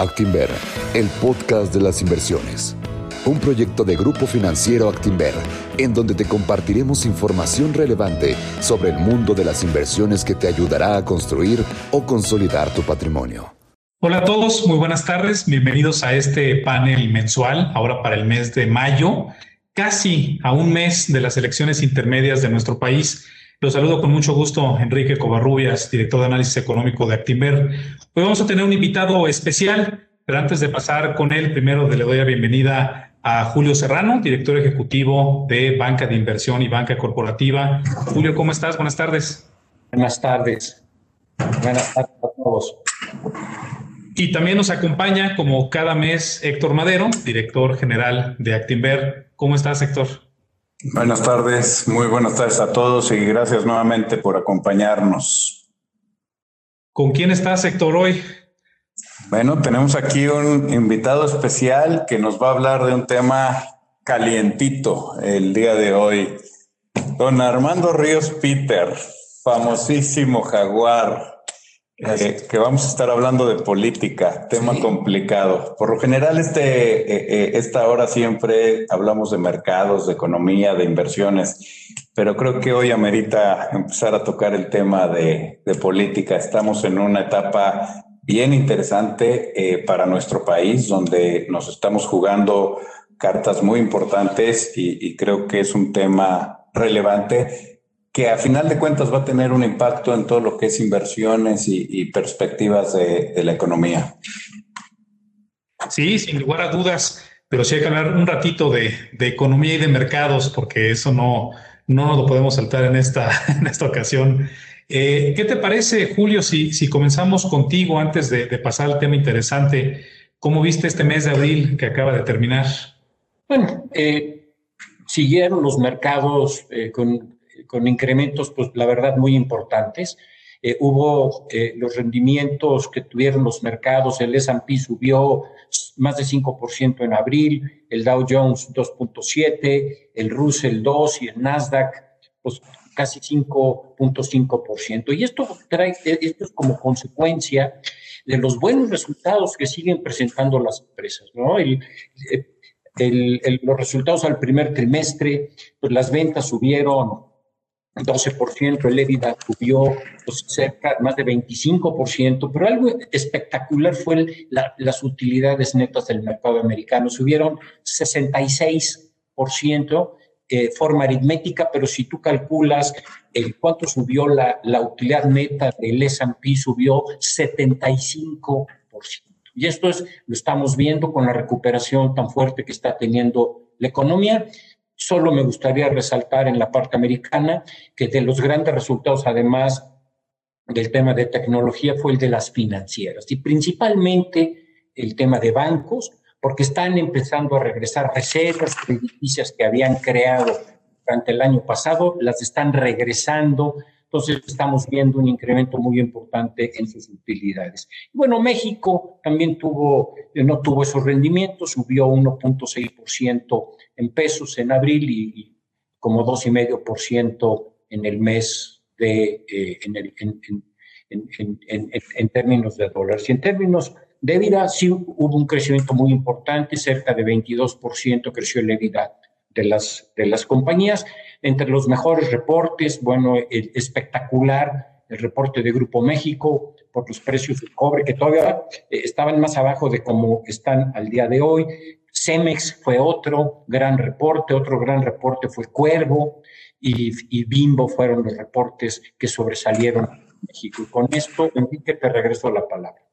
Actinver, el podcast de las inversiones. Un proyecto de Grupo Financiero Actinver, en donde te compartiremos información relevante sobre el mundo de las inversiones que te ayudará a construir o consolidar tu patrimonio. Hola a todos, muy buenas tardes. Bienvenidos a este panel mensual, ahora para el mes de mayo, casi a un mes de las elecciones intermedias de nuestro país. Los saludo con mucho gusto, Enrique Covarrubias, director de análisis económico de Actimber. Hoy vamos a tener un invitado especial, pero antes de pasar con él, primero le doy la bienvenida a Julio Serrano, director ejecutivo de Banca de Inversión y Banca Corporativa. Julio, ¿cómo estás? Buenas tardes. Buenas tardes. Buenas tardes a todos. Y también nos acompaña, como cada mes, Héctor Madero, director general de Actimber. ¿Cómo estás, Héctor? Buenas tardes, muy buenas tardes a todos y gracias nuevamente por acompañarnos. ¿Con quién estás, Héctor, hoy? Bueno, tenemos aquí un invitado especial que nos va a hablar de un tema calientito el día de hoy. Don Armando Ríos Peter, famosísimo jaguar, eh, que vamos a estar hablando de política, tema complicado. Por lo general, este, eh, eh, esta hora siempre hablamos de mercados, de economía, de inversiones, pero creo que hoy amerita empezar a tocar el tema de, de política. Estamos en una etapa bien interesante para nuestro país, donde nos estamos jugando cartas muy importantes y, y creo que es un tema relevante que a final de cuentas va a tener un impacto en todo lo que es inversiones y, perspectivas de, la economía. Sí, sin lugar a dudas, pero sí hay que hablar un ratito de, economía y de mercados, porque eso no, no lo podemos saltar en esta, en esta ocasión. Eh, ¿Qué te parece, Julio, si, si comenzamos contigo antes de, pasar al tema interesante? ¿Cómo viste este mes de abril que acaba de terminar? Bueno, eh, siguieron los mercados eh, con con incrementos, pues la verdad, muy importantes. Eh, hubo eh, los rendimientos que tuvieron los mercados, el S&P subió más de 5% en abril, el Dow Jones 2.7, el Russell 2 y el Nasdaq pues casi 5.5%. Y esto trae esto es como consecuencia de los buenos resultados que siguen presentando las empresas, ¿no? El, el, los resultados al primer trimestre, pues las ventas subieron 12%, el EBITDA subió pues, cerca, más de 25%, pero algo espectacular fue las utilidades netas del mercado americano, subieron 66%, eh, forma aritmética, pero si tú calculas el cuánto subió la, la utilidad neta del S&P, subió 75%. Y esto es, lo estamos viendo con la recuperación tan fuerte que está teniendo la economía. Solo me gustaría resaltar en la parte americana que de los grandes resultados, además del tema de tecnología, fue el de las financieras y principalmente el tema de bancos, porque están empezando a regresar reservas crediticias que habían creado durante el año pasado, las están regresando. Entonces estamos viendo un incremento muy importante en sus utilidades. bueno, México también tuvo, no tuvo esos rendimientos, subió 1.6% en pesos en abril y, como 2,5% en el mes de, eh, en, el, en, en, en, términos de dólares. Y en términos de vida, sí hubo un crecimiento muy importante, cerca de 22% creció la vida de las, de las compañías. Entre los mejores reportes, bueno, espectacular, el reporte de Grupo México por los precios del cobre, que todavía eh, estaban más abajo de como están al día de hoy. Cemex fue otro gran reporte, otro gran reporte fue Cuervo y, Bimbo fueron los reportes que sobresalieron en México. Y con esto, Enrique, te regreso la palabra.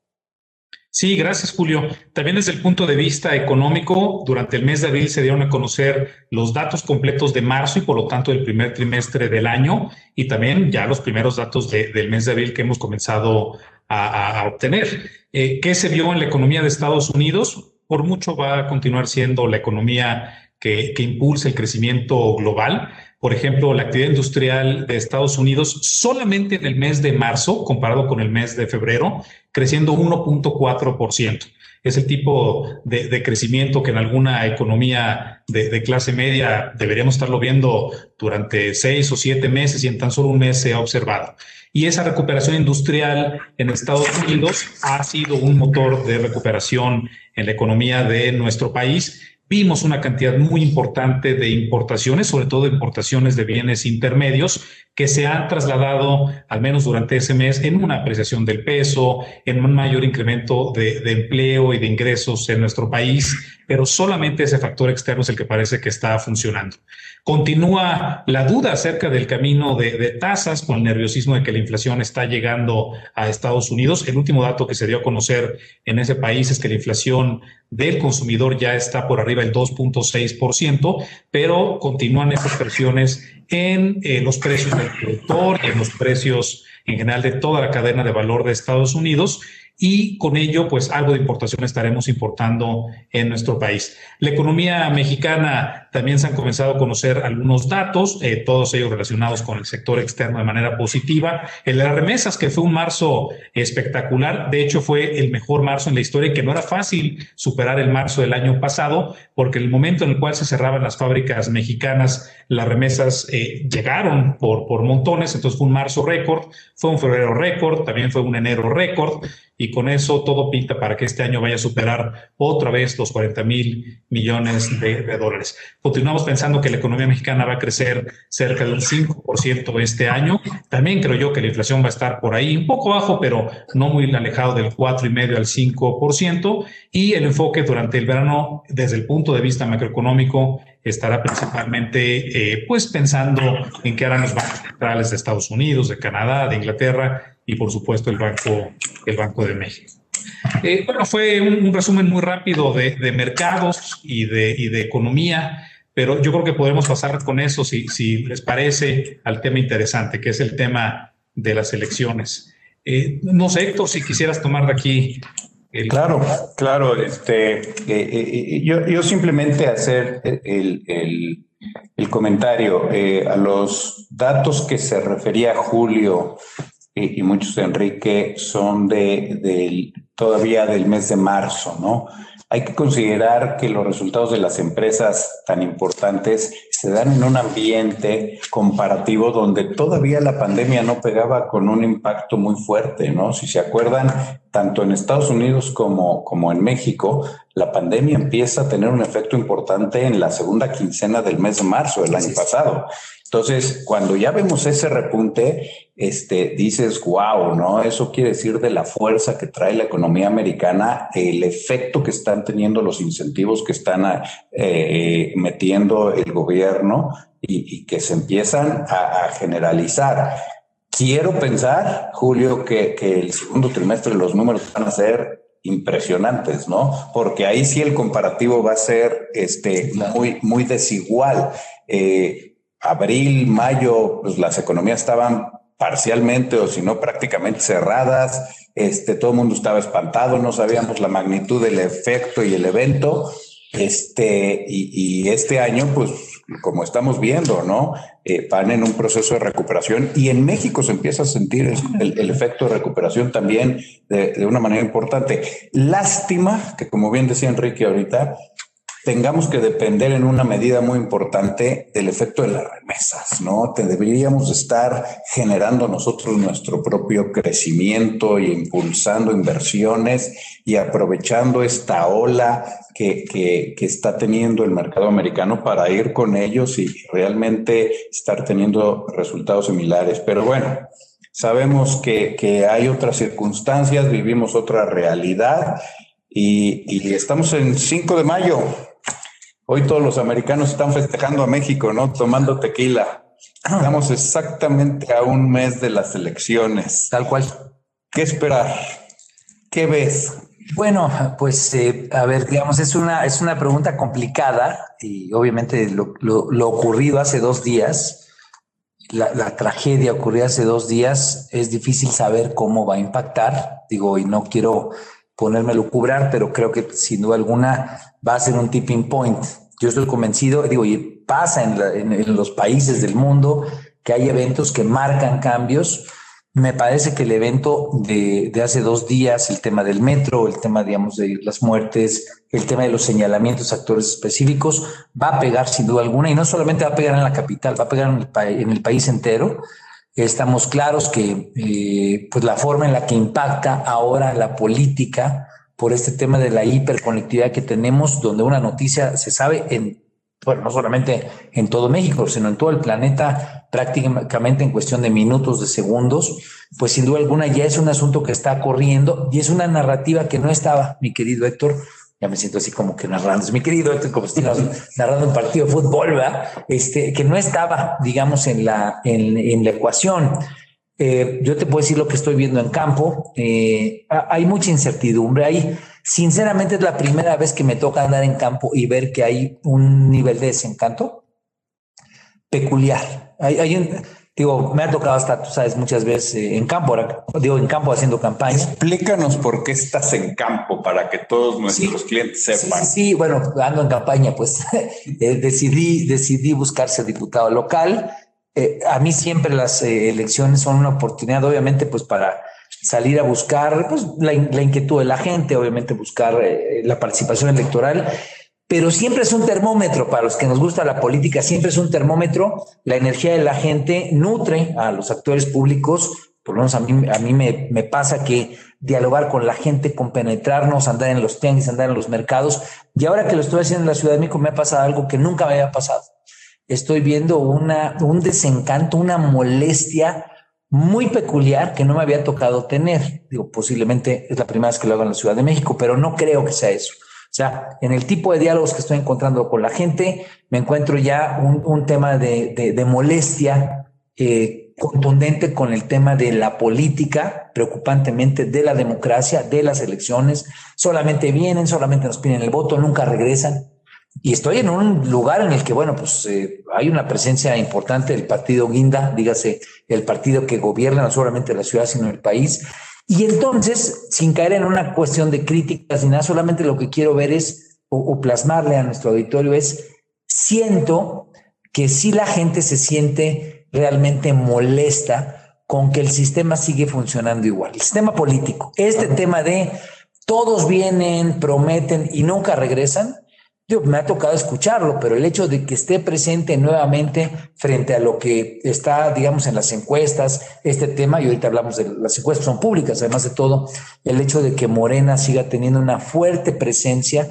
Sí, gracias, Julio. También desde el punto de vista económico, durante el mes de abril se dieron a conocer los datos completos de marzo y por lo tanto del primer trimestre del año y también ya los primeros datos del mes de abril que hemos comenzado a, obtener. Eh, ¿Qué se vio en la economía de Estados Unidos? por mucho va a continuar siendo la economía que impulsa el crecimiento global. Por ejemplo, la actividad industrial de Estados Unidos solamente en el mes de marzo, comparado con el mes de febrero, creciendo 1.4%. es el tipo de, crecimiento que en alguna economía de, clase media deberíamos estarlo viendo durante seis o siete meses y en tan solo un mes se ha observado. Y esa recuperación industrial en Estados Unidos ha sido un motor de recuperación en la economía de nuestro país Vimos una cantidad muy importante de importaciones, sobre todo importaciones de bienes intermedios, que se han trasladado, al menos durante ese mes, en una apreciación del peso, en un mayor incremento de, empleo y de ingresos en nuestro país, pero solamente ese factor externo es el que parece que está funcionando. Continúa la duda acerca del camino de, de, tasas con el nerviosismo de que la inflación está llegando a Estados Unidos. El último dato que se dio a conocer en ese país es que la inflación del consumidor ya está por arriba del 2.6%, pero continúan esas presiones en eh, los precios del productor y en los precios en general de toda la cadena de valor de Estados Unidos y con ello, pues algo de importación estaremos importando en nuestro país. La economía mexicana también se han comenzado a conocer algunos datos, eh, todos ellos relacionados con el sector externo de manera positiva. El de las remesas, que fue un marzo espectacular, de hecho fue el mejor marzo en la historia que no era fácil superar el marzo del año pasado, porque el momento en el cual se cerraban las fábricas mexicanas, las remesas eh, llegaron por, por montones, entonces fue un marzo récord, fue un febrero récord, también fue un enero récord y con eso todo pinta para que este año vaya a superar otra vez los 40 mil millones de, dólares. Continuamos pensando que la economía mexicana va a crecer cerca de un 5% este año. También creo yo que la inflación va a estar por ahí, un poco bajo, pero no muy alejado del 4,5 al 5%. Y el enfoque durante el verano, desde el punto de vista macroeconómico, estará principalmente eh, pues pensando en qué harán los bancos centrales de Estados Unidos, de Canadá, de Inglaterra y por supuesto el Banco, el Banco de México. Eh, bueno, fue un, resumen muy rápido de, mercados y de, y de, economía, pero yo creo que podemos pasar con eso, si, si les parece, al tema interesante, que es el tema de las elecciones. Eh, no sé, Héctor, si quisieras tomar de aquí Claro, claro. Este, eh, eh, yo, yo, simplemente hacer el, el, el comentario a los datos que se refería Julio y, muchos de Enrique son de, de, todavía del mes de marzo, ¿no? Hay que considerar que los resultados de las empresas tan importantes se dan en un ambiente comparativo donde todavía la pandemia no pegaba con un impacto muy fuerte, ¿no? Si se acuerdan, tanto en Estados Unidos como, como en México, la pandemia empieza a tener un efecto importante en la segunda quincena del mes de marzo del año pasado. Entonces, cuando ya vemos ese repunte, este, dices, wow, ¿no? Eso quiere decir de la fuerza que trae la economía americana, el efecto que están teniendo los incentivos que están eh, metiendo el gobierno y, que se empiezan a, generalizar. Quiero pensar, Julio, que, el segundo trimestre los números van a ser impresionantes, ¿no? Porque ahí sí el comparativo va a ser este, muy, muy desigual. Eh, abril, mayo, pues las economías estaban parcialmente o si no prácticamente cerradas, este, todo el mundo estaba espantado, no sabíamos la magnitud del efecto y el evento, este, y, este año, pues como estamos viendo, ¿no? Eh, van en un proceso de recuperación y en México se empieza a sentir el, efecto de recuperación también de, de, una manera importante. Lástima que, como bien decía Enrique ahorita, tengamos que depender en una medida muy importante del efecto de las remesas, ¿no? Te deberíamos estar generando nosotros nuestro propio crecimiento y impulsando inversiones y aprovechando esta ola que, que, está teniendo el mercado americano para ir con ellos y realmente estar teniendo resultados similares. Pero bueno, sabemos que, que hay otras circunstancias, vivimos otra realidad y, y estamos en 5 de mayo, Hoy todos los americanos están festejando a México, ¿no? Tomando tequila. Estamos exactamente a un mes de las elecciones. Tal cual. ¿Qué esperar? ¿Qué ves? Bueno, pues eh, a ver, digamos, es una, es una pregunta complicada y obviamente lo, lo, ocurrido hace dos días, la, la, tragedia ocurrida hace dos días, es difícil saber cómo va a impactar. Digo, y no quiero ponerme a lucubrar, pero creo que sin duda alguna va a ser un tipping point. Yo estoy convencido, digo, y pasa en, los países del mundo que hay eventos que marcan cambios. Me parece que el evento de, de, hace dos días, el tema del metro, el tema, digamos, de las muertes, el tema de los señalamientos actores específicos, va a pegar sin duda alguna y no solamente va a pegar en la capital, va a pegar en el, en el país entero. Estamos claros que eh, pues la forma en la que impacta ahora la política por este tema de la hiperconectividad que tenemos, donde una noticia se sabe en bueno, no solamente en todo México, sino en todo el planeta, prácticamente en cuestión de minutos, de segundos, pues sin duda alguna ya es un asunto que está corriendo y es una narrativa que no estaba, mi querido Héctor, ya me siento así como que narrando, mi querido Héctor, como si narrando un partido de fútbol, ¿verdad? Este, que no estaba, digamos, en la, en, en la ecuación. Eh, yo te puedo decir lo que estoy viendo en campo. Eh, hay mucha incertidumbre. Hay, sinceramente, es la primera vez que me toca andar en campo y ver que hay un nivel de desencanto peculiar. Hay, hay un, digo, me ha tocado hasta, tú sabes, muchas veces eh, en campo, digo, en campo haciendo campaña. Explícanos por qué estás en campo para que todos nuestros clientes sepan. Sí, sí, bueno, ando en campaña, pues decidí, decidí buscar ser diputado local eh, a mí siempre las eh, elecciones son una oportunidad, obviamente, pues para salir a buscar pues, la, inquietud de la gente, obviamente buscar eh, la participación electoral, pero siempre es un termómetro para los que nos gusta la política, siempre es un termómetro, la energía de la gente nutre a los actores públicos, por lo menos a mí, a mí me, pasa que dialogar con la gente, compenetrarnos, andar en los tianguis, andar en los mercados, y ahora que lo estoy haciendo en la Ciudad de México me ha pasado algo que nunca me había pasado estoy viendo un desencanto, una molestia muy peculiar que no me había tocado tener. Digo, posiblemente es la primera vez que lo hago en la Ciudad de México, pero no creo que sea eso. O sea, en el tipo de diálogos que estoy encontrando con la gente, me encuentro ya un, tema de, de, molestia eh, contundente con el tema de la política, preocupantemente de la democracia, de las elecciones. Solamente vienen, solamente nos piden el voto, nunca regresan. Y estoy en un lugar en el que, bueno, pues eh, hay una presencia importante del partido Guinda, dígase, el partido que gobierna no solamente la ciudad, sino el país. Y entonces, sin caer en una cuestión de críticas ni nada, solamente lo que quiero ver es, o, plasmarle a nuestro auditorio es, siento que si la gente se siente realmente molesta con que el sistema sigue funcionando igual. El sistema político, este tema de todos vienen, prometen y nunca regresan, me ha tocado escucharlo, pero el hecho de que esté presente nuevamente frente a lo que está, digamos, en las encuestas, este tema, y ahorita hablamos de las encuestas son públicas, además de todo, el hecho de que Morena siga teniendo una fuerte presencia,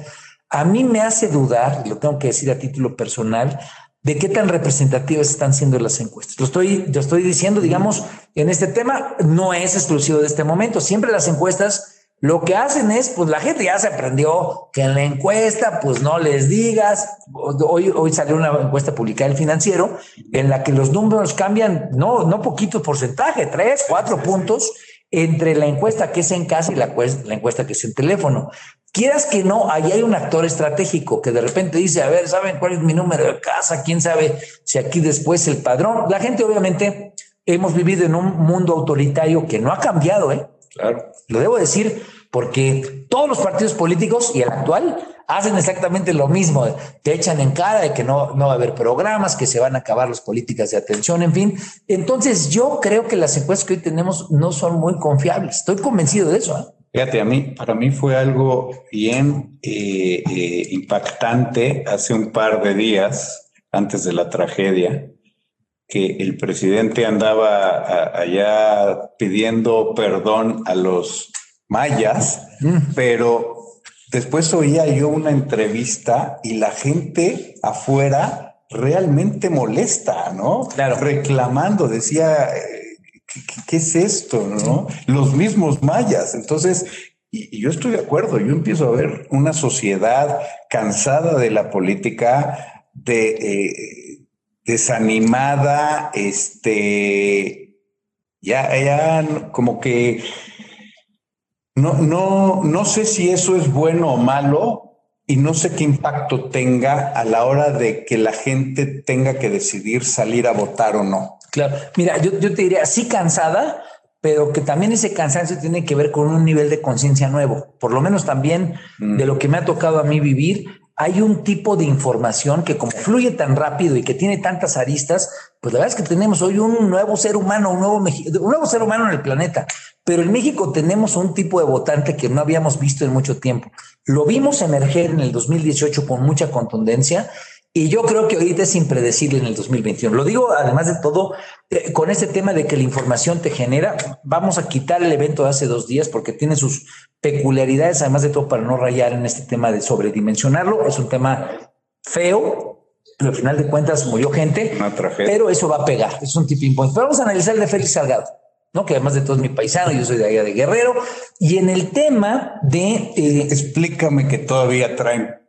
a mí me hace dudar, y lo tengo que decir a título personal, de qué tan representativas están siendo las encuestas. Lo estoy, yo estoy diciendo, digamos, en este tema no es exclusivo de este momento. Siempre las encuestas lo que hacen es, pues la gente ya se aprendió que en la encuesta, pues no les digas. Hoy, hoy salió una encuesta publicada el financiero en la que los números cambian, no, no poquito porcentaje, tres, cuatro puntos entre la encuesta que es en casa y la, la encuesta que es en teléfono. Quieras que no, ahí hay un actor estratégico que de repente dice, a ver, ¿saben cuál es mi número de casa? ¿Quién sabe si aquí después el padrón? La gente obviamente hemos vivido en un mundo autoritario que no ha cambiado, ¿eh? Claro. Lo debo decir porque todos los partidos políticos y el actual hacen exactamente lo mismo. Te echan en cara de que no, no va a haber programas, que se van a acabar las políticas de atención, en fin. Entonces, yo creo que las encuestas que hoy tenemos no son muy confiables. Estoy convencido de eso. ¿eh? Fíjate, a mí, para mí fue algo bien eh, eh, impactante hace un par de días, antes de la tragedia, que el presidente andaba allá pidiendo perdón a los mayas, mm. pero después oía yo una entrevista y la gente afuera realmente molesta, ¿no? Claro. Reclamando, decía, eh, ¿qué, es esto? ¿No? Los mismos mayas. Entonces, y, yo estoy de acuerdo, yo empiezo a ver una sociedad cansada de la política, de... Eh, desanimada, este, ya, ya como que no, no, no sé si eso es bueno o malo y no sé qué impacto tenga a la hora de que la gente tenga que decidir salir a votar o no. Claro, mira, yo, yo te diría, sí cansada, pero que también ese cansancio tiene que ver con un nivel de conciencia nuevo. Por lo menos también de lo que me ha tocado a mí vivir, hay un tipo de información que como fluye tan rápido y que tiene tantas aristas, pues la verdad es que tenemos hoy un nuevo ser humano, un nuevo, un nuevo ser humano en el planeta. Pero en México tenemos un tipo de votante que no habíamos visto en mucho tiempo. Lo vimos emerger en el 2018 con mucha contundencia y yo creo que ahorita es impredecible en el 2021. Lo digo además de todo eh, con este tema de que la información te genera. Vamos a quitar el evento de hace dos días porque tiene sus peculiaridades, además de todo para no rayar en este tema de sobredimensionarlo. Es un tema feo, pero al final de cuentas murió gente, pero eso va a pegar. Es un tipping point. Pero vamos a analizar el de Félix Salgado. ¿no? que además de todo es mi paisano, yo soy de allá de Guerrero, y en el tema de... Eh, Explícame que todavía traen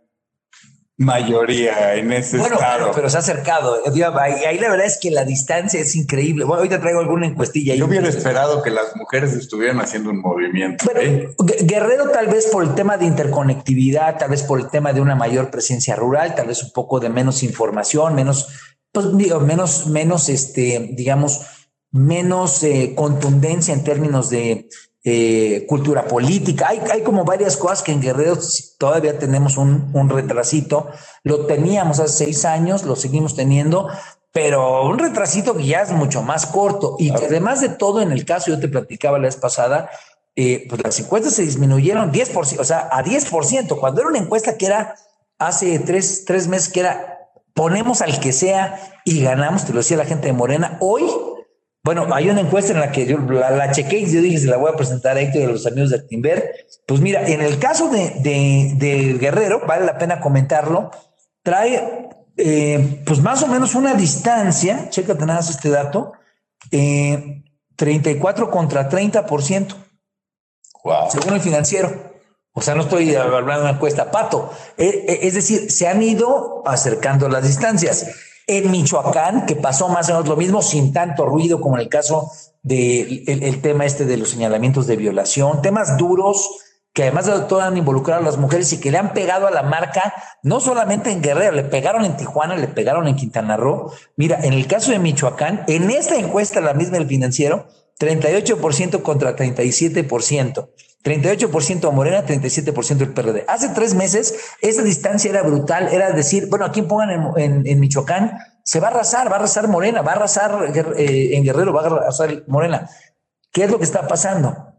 mayoría en ese bueno, estado. Pero, se ha acercado. Ahí, la verdad es que la distancia es increíble. Bueno, ahorita traigo alguna encuestilla. Yo hubiera esperado que las mujeres estuvieran haciendo un movimiento. ¿eh? Guerrero tal vez por el tema de interconectividad, tal vez por el tema de una mayor presencia rural, tal vez un poco de menos información, menos, pues menos, menos, este, digamos, menos eh, contundencia en términos de eh, cultura política. Hay, hay, como varias cosas que en Guerrero todavía tenemos un, un, retrasito. Lo teníamos hace seis años, lo seguimos teniendo, pero un retrasito que ya es mucho más corto. Y que además de todo, en el caso, yo te platicaba la vez pasada, eh, pues las encuestas se disminuyeron 10%, o sea, a 10%, cuando era una encuesta que era hace tres, tres meses, que era ponemos al que sea y ganamos, te lo decía la gente de Morena, hoy bueno, hay una encuesta en la que yo la, la chequé y yo dije, se la voy a presentar a Héctor de los amigos de Actimber. Pues mira, en el caso de, de, Guerrero, vale la pena comentarlo, trae eh, pues más o menos una distancia, chécate nada más este dato, 34 eh, contra 30%. Wow. Según el financiero. O sea, no estoy hablando de una encuesta, pato. Eh, es decir, se han ido acercando las distancias. En Michoacán, que pasó más o menos lo mismo, sin tanto ruido como en el caso del de el, tema este de los señalamientos de violación, temas duros que además de todo han involucrado a las mujeres y que le han pegado a la marca, no solamente en Guerrero, le pegaron en Tijuana, le pegaron en Quintana Roo. Mira, en el caso de Michoacán, en esta encuesta, la misma del financiero, 38% contra 37%. 38% a Morena, 37% el PRD. Hace tres meses esa distancia era brutal, era decir, bueno, aquí pongan en, Michoacán, se va a arrasar, va a arrasar Morena, va a arrasar eh, en Guerrero, va a arrasar Morena. ¿Qué es lo que está pasando?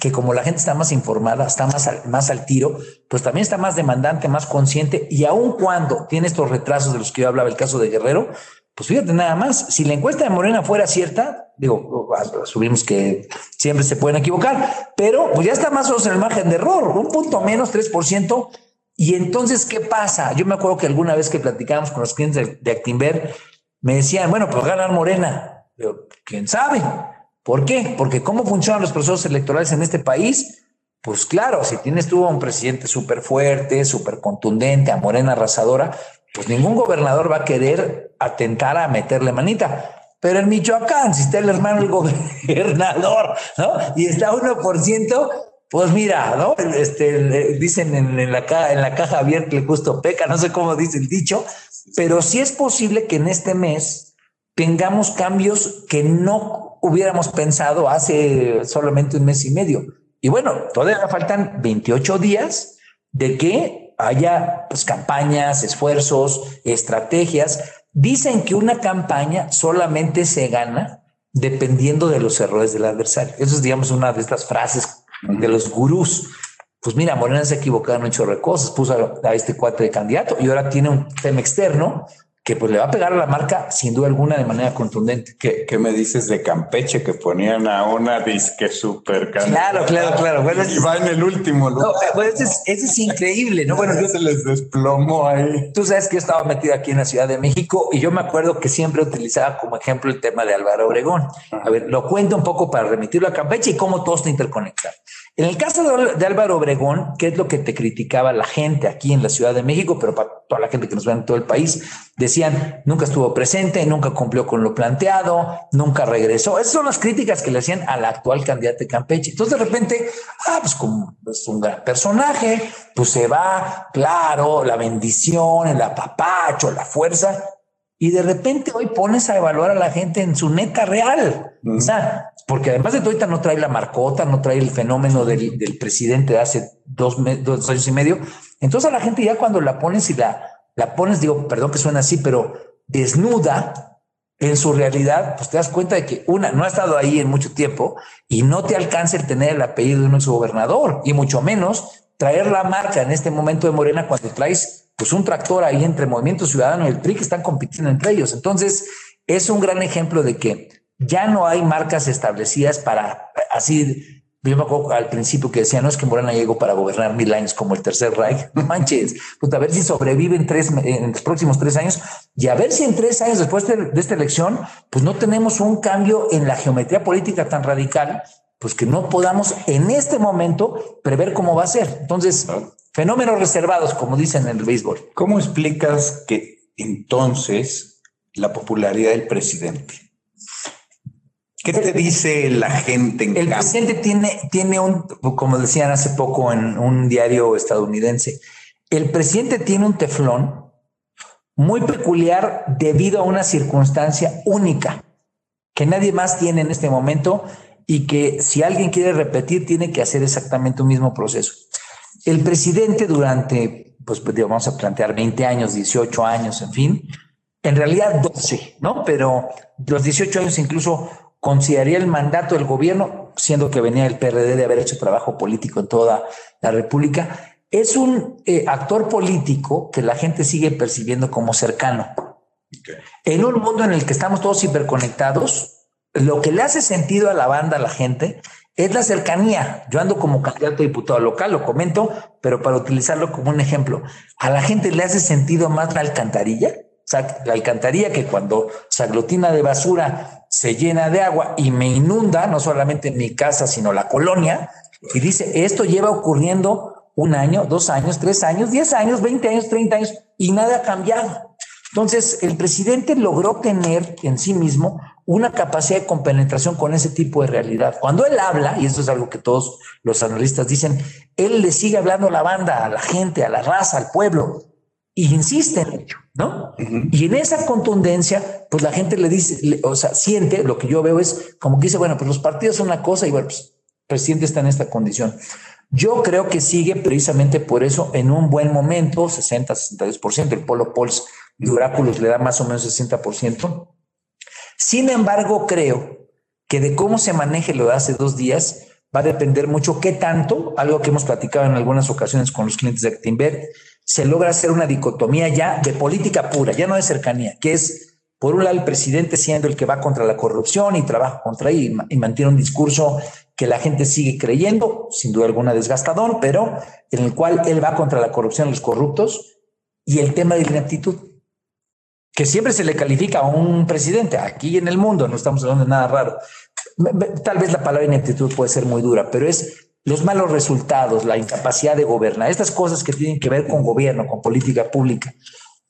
Que como la gente está más informada, está más más al tiro, pues también está más demandante, más consciente, y aun cuando tiene estos retrasos de los que yo hablaba, el caso de Guerrero, pues fíjate nada más, si la encuesta de Morena fuera cierta, digo, asumimos que siempre se pueden equivocar, pero pues ya está más o menos en el margen de error, un punto menos, 3%. Y entonces, ¿qué pasa? Yo me acuerdo que alguna vez que platicábamos con los clientes de, Actimber, me decían, bueno, pues ganar Morena. Pero, ¿quién sabe? ¿Por qué? Porque cómo funcionan los procesos electorales en este país, pues claro, si tienes tú a un presidente súper fuerte, súper contundente, a Morena arrasadora, pues ningún gobernador va a querer atentar a meterle manita. Pero en Michoacán, si está el hermano del gobernador, ¿no? Y está 1%, pues mira, ¿no? Este, dicen en, la, caja, en la caja abierta le justo peca, no sé cómo dice el dicho, pero sí es posible que en este mes tengamos cambios que no hubiéramos pensado hace solamente un mes y medio. Y bueno, todavía faltan 28 días de que haya pues, campañas, esfuerzos, estrategias. Dicen que una campaña solamente se gana dependiendo de los errores del adversario. Eso es, digamos, una de estas frases de los gurús. Pues mira, Morena se ha equivocado en de cosas, puso a, a este cuate de candidato y ahora tiene un tema externo que pues le va a pegar a la marca sin duda alguna de manera contundente. ¿Qué, qué me dices de Campeche que ponían a una disque super Claro, claro, claro. Bueno, y va en el último lugar. No, ese, es, ese es, increíble, ¿no? Bueno, se les desplomó ahí. Tú sabes que yo estaba metido aquí en la Ciudad de México y yo me acuerdo que siempre utilizaba como ejemplo el tema de Álvaro Obregón. A ver, lo cuento un poco para remitirlo a Campeche y cómo todo está interconectado. En el caso de, Álvaro Obregón, ¿qué es lo que te criticaba la gente aquí en la Ciudad de México, pero para toda la gente que nos ve en todo el país? Decían, nunca estuvo presente, nunca cumplió con lo planteado, nunca regresó. Esas son las críticas que le hacían al actual candidato de Campeche. Entonces, de repente, ah, pues como es un gran personaje, pues se va, claro, la bendición, el apapacho, la fuerza. Y de repente hoy pones a evaluar a la gente en su neta real. O sea, porque además de todo, ahorita no trae la marcota, no trae el fenómeno del, presidente de hace dos, dos, años y medio. Entonces a la gente ya cuando la pones y la, la pones, digo, perdón que suena así, pero desnuda en su realidad, pues te das cuenta de que una, no ha estado ahí en mucho tiempo y no te alcanza el tener el apellido de un gobernador y mucho menos traer la marca en este momento de Morena cuando traes pues un tractor ahí entre Movimiento Ciudadano y el PRI que están compitiendo entre ellos. Entonces, es un gran ejemplo de que ya no hay marcas establecidas para así. Yo me acuerdo al principio que decía, no es que Morena llegó para gobernar mil años como el tercer Reich. Manches, pues a ver si sobreviven tres, en los próximos tres años y a ver si en tres años después de, de esta elección, pues no tenemos un cambio en la geometría política tan radical, pues que no podamos en este momento prever cómo va a ser. Entonces, Fenómenos reservados, como dicen en el béisbol. ¿Cómo explicas que entonces la popularidad del presidente? ¿Qué te dice la gente en El presidente tiene, tiene un, como decían hace poco en un diario estadounidense, el presidente tiene un teflón muy peculiar debido a una circunstancia única que nadie más tiene en este momento y que si alguien quiere repetir tiene que hacer exactamente un mismo proceso. El presidente durante, pues, pues vamos a plantear 20 años, 18 años, en fin, en realidad 12, ¿no? Pero los 18 años incluso consideraría el mandato del gobierno, siendo que venía el PRD de haber hecho trabajo político en toda la República, es un eh, actor político que la gente sigue percibiendo como cercano. En un mundo en el que estamos todos hiperconectados, lo que le hace sentido a la banda, a la gente, es la cercanía. Yo ando como candidato a diputado local, lo comento, pero para utilizarlo como un ejemplo, a la gente le hace sentido más la alcantarilla. O sea, la alcantarilla que cuando se aglutina de basura se llena de agua y me inunda, no solamente mi casa, sino la colonia, y dice, esto lleva ocurriendo un año, dos años, tres años, diez años, veinte años, treinta años, y nada ha cambiado. Entonces, el presidente logró tener en sí mismo una capacidad de compenetración con ese tipo de realidad. Cuando él habla, y eso es algo que todos los analistas dicen, él le sigue hablando a la banda, a la gente, a la raza, al pueblo, y insiste en ello, ¿no? Y en esa contundencia, pues la gente le dice, o sea, siente, lo que yo veo es como que dice, bueno, pues los partidos son una cosa y bueno, pues el presidente está en esta condición. Yo creo que sigue precisamente por eso en un buen momento, 60, 62%, el Polo Pols de Oráculos le da más o menos 60%. Sin embargo, creo que de cómo se maneje lo de hace dos días va a depender mucho qué tanto, algo que hemos platicado en algunas ocasiones con los clientes de Actinver, se logra hacer una dicotomía ya de política pura, ya no de cercanía, que es, por un lado, el presidente siendo el que va contra la corrupción y trabaja contra ella y, mantiene un discurso que la gente sigue creyendo, sin duda alguna desgastador, pero en el cual él va contra la corrupción, los corruptos, y el tema de la ineptitud que siempre se le califica a un presidente, aquí en el mundo, no estamos hablando de nada raro. Tal vez la palabra ineptitud puede ser muy dura, pero es los malos resultados, la incapacidad de gobernar, estas cosas que tienen que ver con gobierno, con política pública.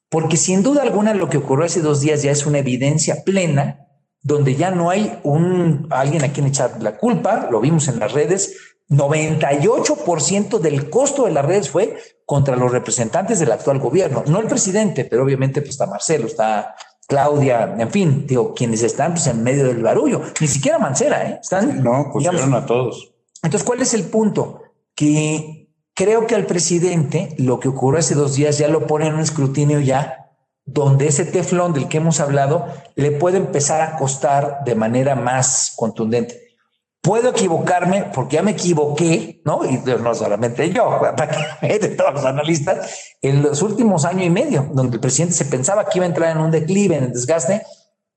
Porque sin duda alguna lo que ocurrió hace dos días ya es una evidencia plena donde ya no hay un alguien a quien echar la culpa, lo vimos en las redes, 98% del costo de las redes fue contra los representantes del actual gobierno, no el presidente, pero obviamente pues está Marcelo, está Claudia, en fin, digo, quienes están pues, en medio del barullo, ni siquiera Mancera, ¿eh? Están, no, pusieron a todos. Entonces, ¿cuál es el punto? Que creo que al presidente lo que ocurrió hace dos días ya lo pone en un escrutinio ya, donde ese teflón del que hemos hablado le puede empezar a costar de manera más contundente. Puedo equivocarme porque ya me equivoqué, ¿no? Y no solamente yo, prácticamente todos los analistas, en los últimos años y medio, donde el presidente se pensaba que iba a entrar en un declive, en el desgaste,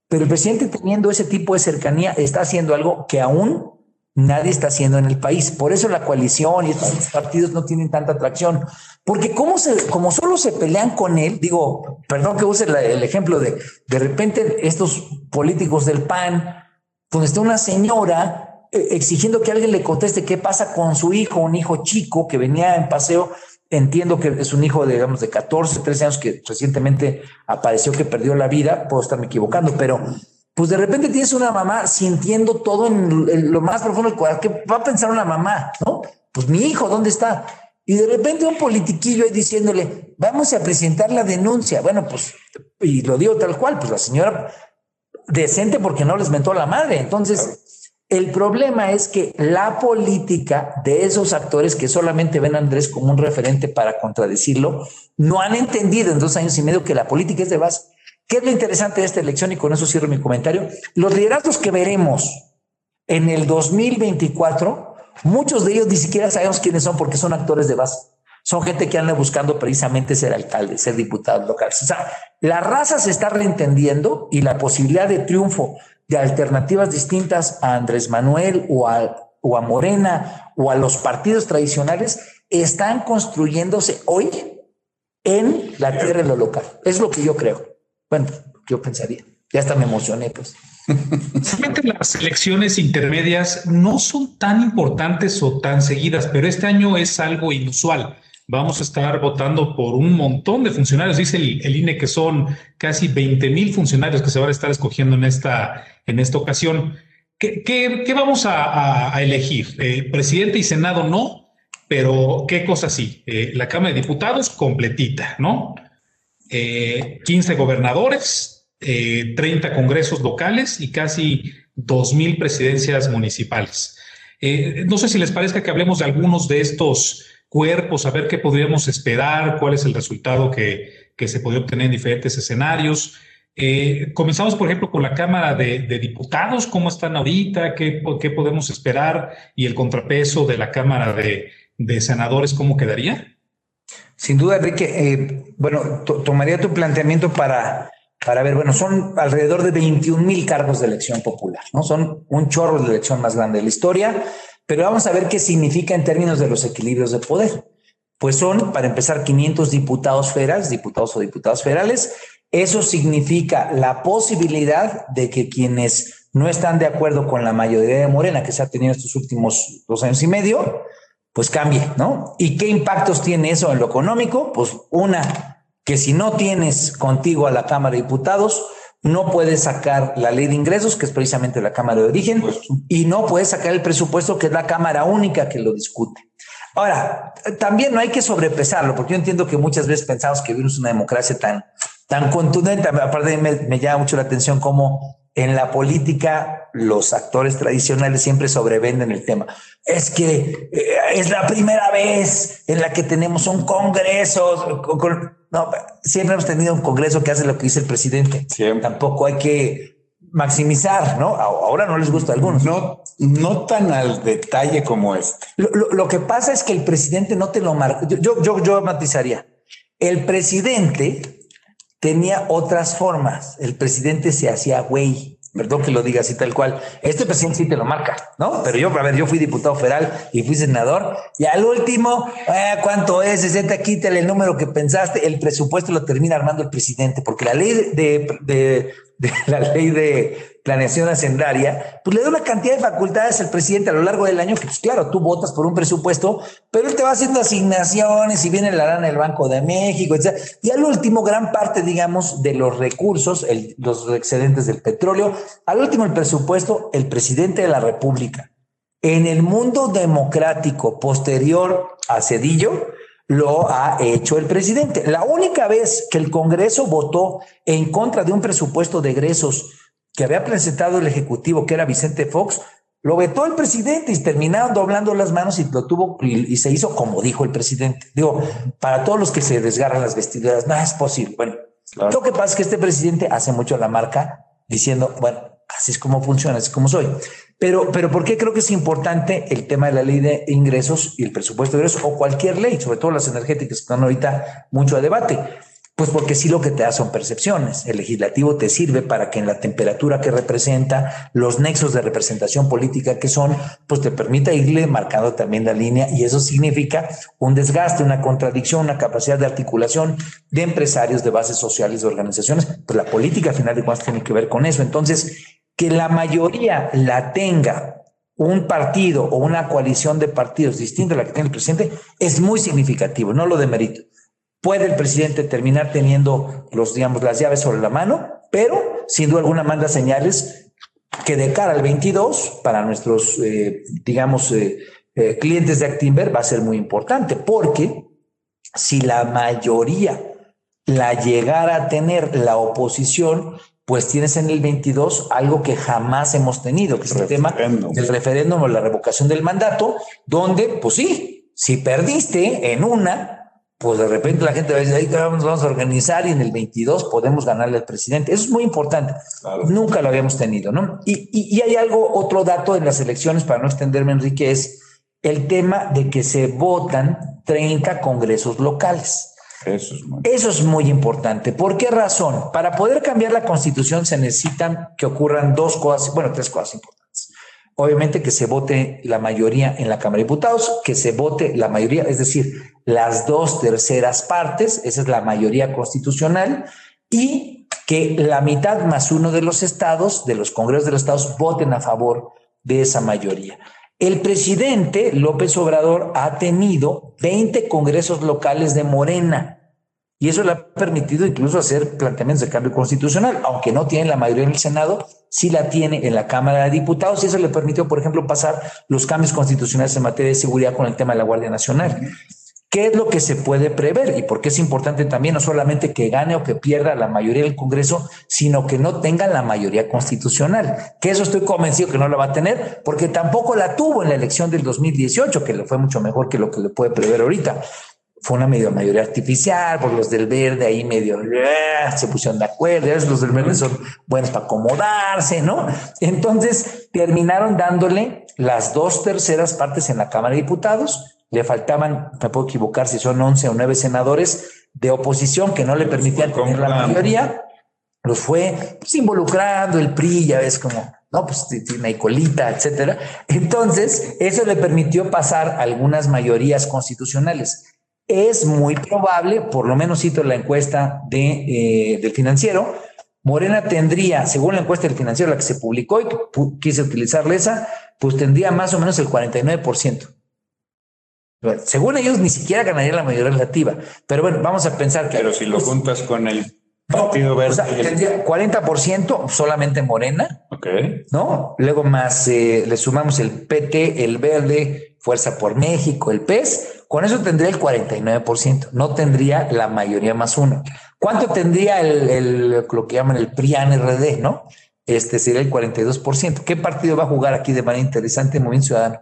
pero el presidente teniendo ese tipo de cercanía está haciendo algo que aún nadie está haciendo en el país. Por eso la coalición y estos partidos no tienen tanta atracción, porque como, se, como solo se pelean con él, digo, perdón que use el ejemplo de de repente estos políticos del PAN, donde está una señora exigiendo que alguien le conteste qué pasa con su hijo, un hijo chico que venía en paseo. Entiendo que es un hijo, de, digamos, de 14, 13 años que recientemente apareció que perdió la vida. Puedo estarme equivocando, pero pues de repente tienes una mamá sintiendo todo en, lo más profundo. ¿Qué va a pensar una mamá? ¿No? Pues mi hijo, ¿dónde está? Y de repente un politiquillo ahí diciéndole, vamos a presentar la denuncia. Bueno, pues, y lo digo tal cual, pues la señora decente porque no les mentó la madre. Entonces, el problema es que la política de esos actores que solamente ven a Andrés como un referente para contradecirlo, no han entendido en dos años y medio que la política es de base. ¿Qué es lo interesante de esta elección? Y con eso cierro mi comentario. Los liderazgos que veremos en el 2024 Muchos de ellos ni siquiera sabemos quiénes son porque son actores de base. Son gente que anda buscando precisamente ser alcalde, ser diputado local. O sea, la raza se está reentendiendo y la posibilidad de triunfo de alternativas distintas a Andrés Manuel o a, Morena o a los partidos tradicionales están construyéndose hoy en la tierra de lo local. Es lo que yo creo. Bueno, yo pensaría. Ya hasta me emocioné, pues. Realmente las elecciones intermedias no son tan importantes o tan seguidas, pero este año es algo inusual. Vamos a estar votando por un montón de funcionarios. Dice el, INE que son casi 20 mil funcionarios que se van a estar escogiendo en esta, en esta ocasión. ¿Qué, vamos a, elegir? Eh, presidente y Senado no, pero ¿qué cosa sí? Eh, la Cámara de Diputados completita, ¿no? 15 eh, gobernadores, 30 eh, congresos locales y casi 2.000 presidencias municipales. No sé si les parezca que hablemos de algunos de estos cuerpos, a ver qué podríamos esperar, cuál es el resultado que, que se puede obtener en diferentes escenarios. Eh, comenzamos, por ejemplo, con la Cámara de, Diputados, cómo están ahorita, ¿Qué, qué, podemos esperar y el contrapeso de la Cámara de, de Senadores, cómo quedaría. Sin duda, Enrique, bueno, tomaría tu planteamiento para para ver, bueno, son alrededor de 21 mil cargos de elección popular, ¿no? Son un chorro de elección más grande de la historia, pero vamos a ver qué significa en términos de los equilibrios de poder. Pues son, para empezar, 500 diputados federales, diputados o diputadas federales. Eso significa la posibilidad de que quienes no están de acuerdo con la mayoría de Morena que se ha tenido estos últimos dos años y medio, pues cambie, ¿no? ¿Y qué impactos tiene eso en lo económico? Pues una, que si no tienes contigo a la Cámara de Diputados, no puedes sacar la ley de ingresos, que es precisamente la Cámara de Origen, y no puedes sacar el presupuesto, que es la Cámara única que lo discute. Ahora, también no hay que sobrepesarlo, porque yo entiendo que muchas veces pensamos que vivimos una democracia tan, tan contundente. Aparte, me, me llama mucho la atención cómo en la política los actores tradicionales siempre sobrevenden el tema. Es que eh, es la primera vez en la que tenemos un congreso. no, siempre hemos tenido un congreso que hace lo que dice el presidente. Tampoco hay que maximizar, ¿no? Ahora no les gusta a algunos. No, no tan al detalle como este. Lo, que pasa es que el presidente no te lo marca. Yo, yo, yo matizaría. El presidente tenía otras formas. El presidente se hacía güey. Perdón que lo diga así tal cual. Este presidente sí te lo marca, ¿no? Pero yo, a ver, yo fui diputado federal y fui senador. Y al último, eh, ¿cuánto es? 60, quítale el número que pensaste. El presupuesto lo termina armando el presidente, porque la ley de, de la ley de planeación hacendaria, pues le da una cantidad de facultades al presidente a lo largo del año, que pues claro, tú votas por un presupuesto, pero él te va haciendo asignaciones y viene la lana del Banco de México, etc. Y al último, gran parte, digamos, de los recursos, los excedentes del petróleo, al último el presupuesto, el presidente de la República. En el mundo democrático posterior a Cedillo, lo ha hecho el presidente. La única vez que el Congreso votó en contra de un presupuesto de egresos que había presentado el Ejecutivo, que era Vicente Fox, lo vetó el presidente y terminaron doblando las manos y lo tuvo y, se hizo como dijo el presidente. Digo, para todos los que se desgarran las vestiduras, no es posible. Bueno, lo que pasa es que este presidente hace mucho la marca diciendo, bueno, así es como funciona, así es como soy. Pero, pero ¿por qué creo que es importante el tema de la ley de ingresos y el presupuesto de ingresos o cualquier ley, sobre todo las energéticas que están ahorita mucho a debate? Pues porque sí lo que te da son percepciones. El legislativo te sirve para que en la temperatura que representa, los nexos de representación política que son, pues te permita irle marcando también la línea y eso significa un desgaste, una contradicción, una capacidad de articulación de empresarios, de bases sociales, de organizaciones. Pues la política, al final de cuentas, tiene que ver con eso. Entonces, que la mayoría la tenga un partido o una coalición de partidos distinta a la que tiene el presidente es muy significativo, no lo de mérito puede el presidente terminar teniendo los, digamos, las llaves sobre la mano, pero sin duda alguna manda señales que de cara al 22, para nuestros, eh, digamos, eh, eh, clientes de Actinver va a ser muy importante porque si la mayoría la llegara a tener la oposición, pues tienes en el 22 algo que jamás hemos tenido, que es el tema del referéndum o la revocación del mandato, donde, pues sí, si perdiste en una, pues de repente la gente va a decir, ahí vamos, vamos a organizar y en el 22 podemos ganarle al presidente. Eso es muy importante. Nunca lo habíamos tenido, ¿no? Y, y, hay algo, otro dato en las elecciones, para no extenderme, Enrique, es el tema de que se votan 30 congresos locales. Eso es, muy... Eso es muy importante. ¿Por qué razón? Para poder cambiar la constitución se necesitan que ocurran dos cosas, bueno, tres cosas importantes. Obviamente que se vote la mayoría en la Cámara de Diputados, que se vote la mayoría, es decir, las dos terceras partes, esa es la mayoría constitucional, y que la mitad más uno de los estados, de los congresos de los estados, voten a favor de esa mayoría. El presidente López Obrador ha tenido 20 congresos locales de Morena y eso le ha permitido incluso hacer planteamientos de cambio constitucional, aunque no tiene la mayoría en el Senado, sí la tiene en la Cámara de Diputados y eso le permitió, por ejemplo, pasar los cambios constitucionales en materia de seguridad con el tema de la Guardia Nacional. ¿Qué es lo que se puede prever? Y por qué es importante también no solamente que gane o que pierda la mayoría del Congreso, sino que no tenga la mayoría constitucional. Que eso estoy convencido que no la va a tener, porque tampoco la tuvo en la elección del 2018, que le fue mucho mejor que lo que le puede prever ahorita fue una medio mayoría artificial, por los del verde ahí medio eh, se pusieron de acuerdo, los del verde son buenos para acomodarse, ¿no? Entonces terminaron dándole las dos terceras partes en la Cámara de Diputados, le faltaban, me puedo equivocar si son 11 o 9 senadores de oposición que no le permitían tener la mayoría, los fue pues, involucrando el PRI, ya ves como, no, pues tiene colita, etcétera. Entonces, eso le permitió pasar algunas mayorías constitucionales es muy probable, por lo menos cito la encuesta de, eh, del financiero, Morena tendría, según la encuesta del financiero, la que se publicó y quise utilizarle esa, pues tendría más o menos el 49%. Según ellos, ni siquiera ganaría la mayoría relativa. Pero bueno, vamos a pensar que. Pero si lo juntas con el Partido Verde. O sea, tendría 40% solamente Morena. Ok. ¿No? Luego más eh, le sumamos el PT, el Verde, Fuerza por México, el PES. Con eso tendría el 49%. No tendría la mayoría más uno. ¿Cuánto tendría el, el lo que llaman el PRIAN RD, no? Este sería el 42%. ¿Qué partido va a jugar aquí de manera interesante? Movimiento Ciudadano.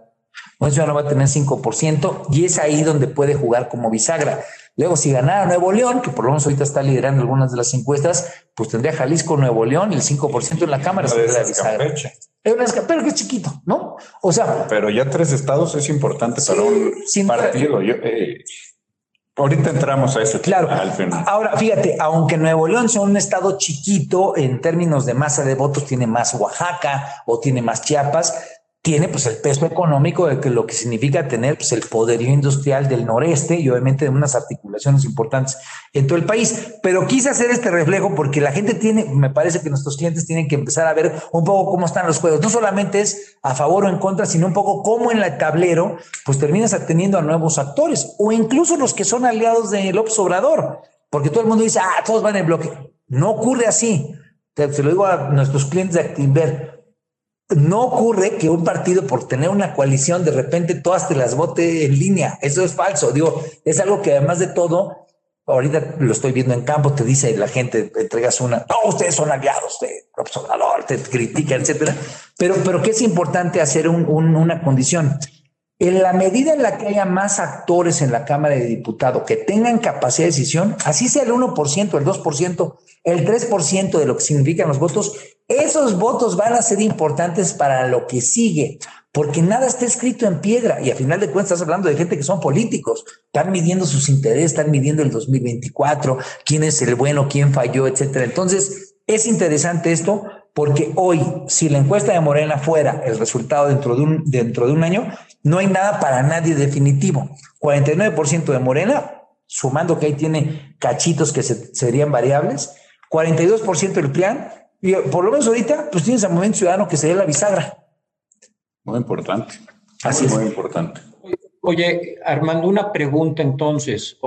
Movimiento Ciudadano va a tener 5% y es ahí donde puede jugar como bisagra. Luego, si ganara Nuevo León, que por lo menos ahorita está liderando algunas de las encuestas, pues tendría Jalisco, Nuevo León y el 5% en la Cámara. Es una pero que es chiquito, ¿no? O sea. Pero ya tres estados es importante para un partido. Eh, ahorita entramos a ese claro. Al final. Ahora, fíjate, aunque Nuevo León sea un estado chiquito en términos de masa de votos, tiene más Oaxaca o tiene más Chiapas tiene pues el peso económico de que lo que significa tener pues el poderío industrial del noreste y obviamente de unas articulaciones importantes en todo el país. Pero quise hacer este reflejo porque la gente tiene, me parece que nuestros clientes tienen que empezar a ver un poco cómo están los juegos. No solamente es a favor o en contra, sino un poco cómo en el tablero pues terminas atendiendo a nuevos actores o incluso los que son aliados del Obrador, porque todo el mundo dice, ah, todos van en bloque. No ocurre así. Se lo digo a nuestros clientes de Actinver no ocurre que un partido por tener una coalición de repente todas te las vote en línea. Eso es falso. Digo, es algo que además de todo, ahorita lo estoy viendo en campo, te dice la gente, entregas una, no, ustedes son aliados de Obrador, te critican, etcétera. Pero, pero que es importante hacer una condición. En la medida en la que haya más actores en la Cámara de Diputados que tengan capacidad de decisión, así sea el 1%, el 2%, el 3% de lo que significan los votos, esos votos van a ser importantes para lo que sigue, porque nada está escrito en piedra y a final de cuentas estás hablando de gente que son políticos, están midiendo sus intereses, están midiendo el 2024, quién es el bueno, quién falló, etcétera. Entonces, es interesante esto porque hoy, si la encuesta de Morena fuera el resultado dentro de un, dentro de un año, no hay nada para nadie definitivo. 49% de Morena, sumando que ahí tiene cachitos que serían variables, 42% del plan, y por lo menos ahorita, pues tienes al Movimiento Ciudadano que sería la bisagra. Muy importante. Así es. Muy importante. Oye, Armando, una pregunta entonces.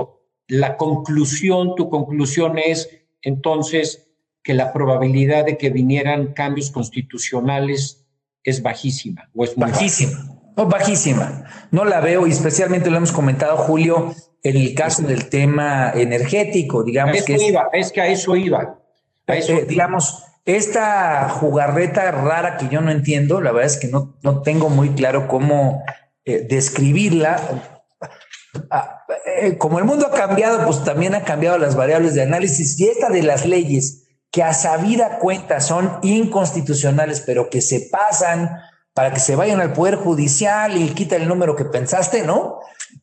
La conclusión, tu conclusión es entonces que la probabilidad de que vinieran cambios constitucionales es bajísima o es bajísima. bajísima. No la veo y especialmente lo hemos comentado, Julio, en el caso del tema energético, digamos que es, iba, es que a eso iba. A eso eh, digamos, esta jugarreta rara que yo no entiendo, la verdad es que no, no tengo muy claro cómo eh, describirla. Ah, eh, como el mundo ha cambiado, pues también ha cambiado las variables de análisis y esta de las leyes que a sabida cuenta son inconstitucionales, pero que se pasan para que se vayan al Poder Judicial y quita el número que pensaste, ¿no?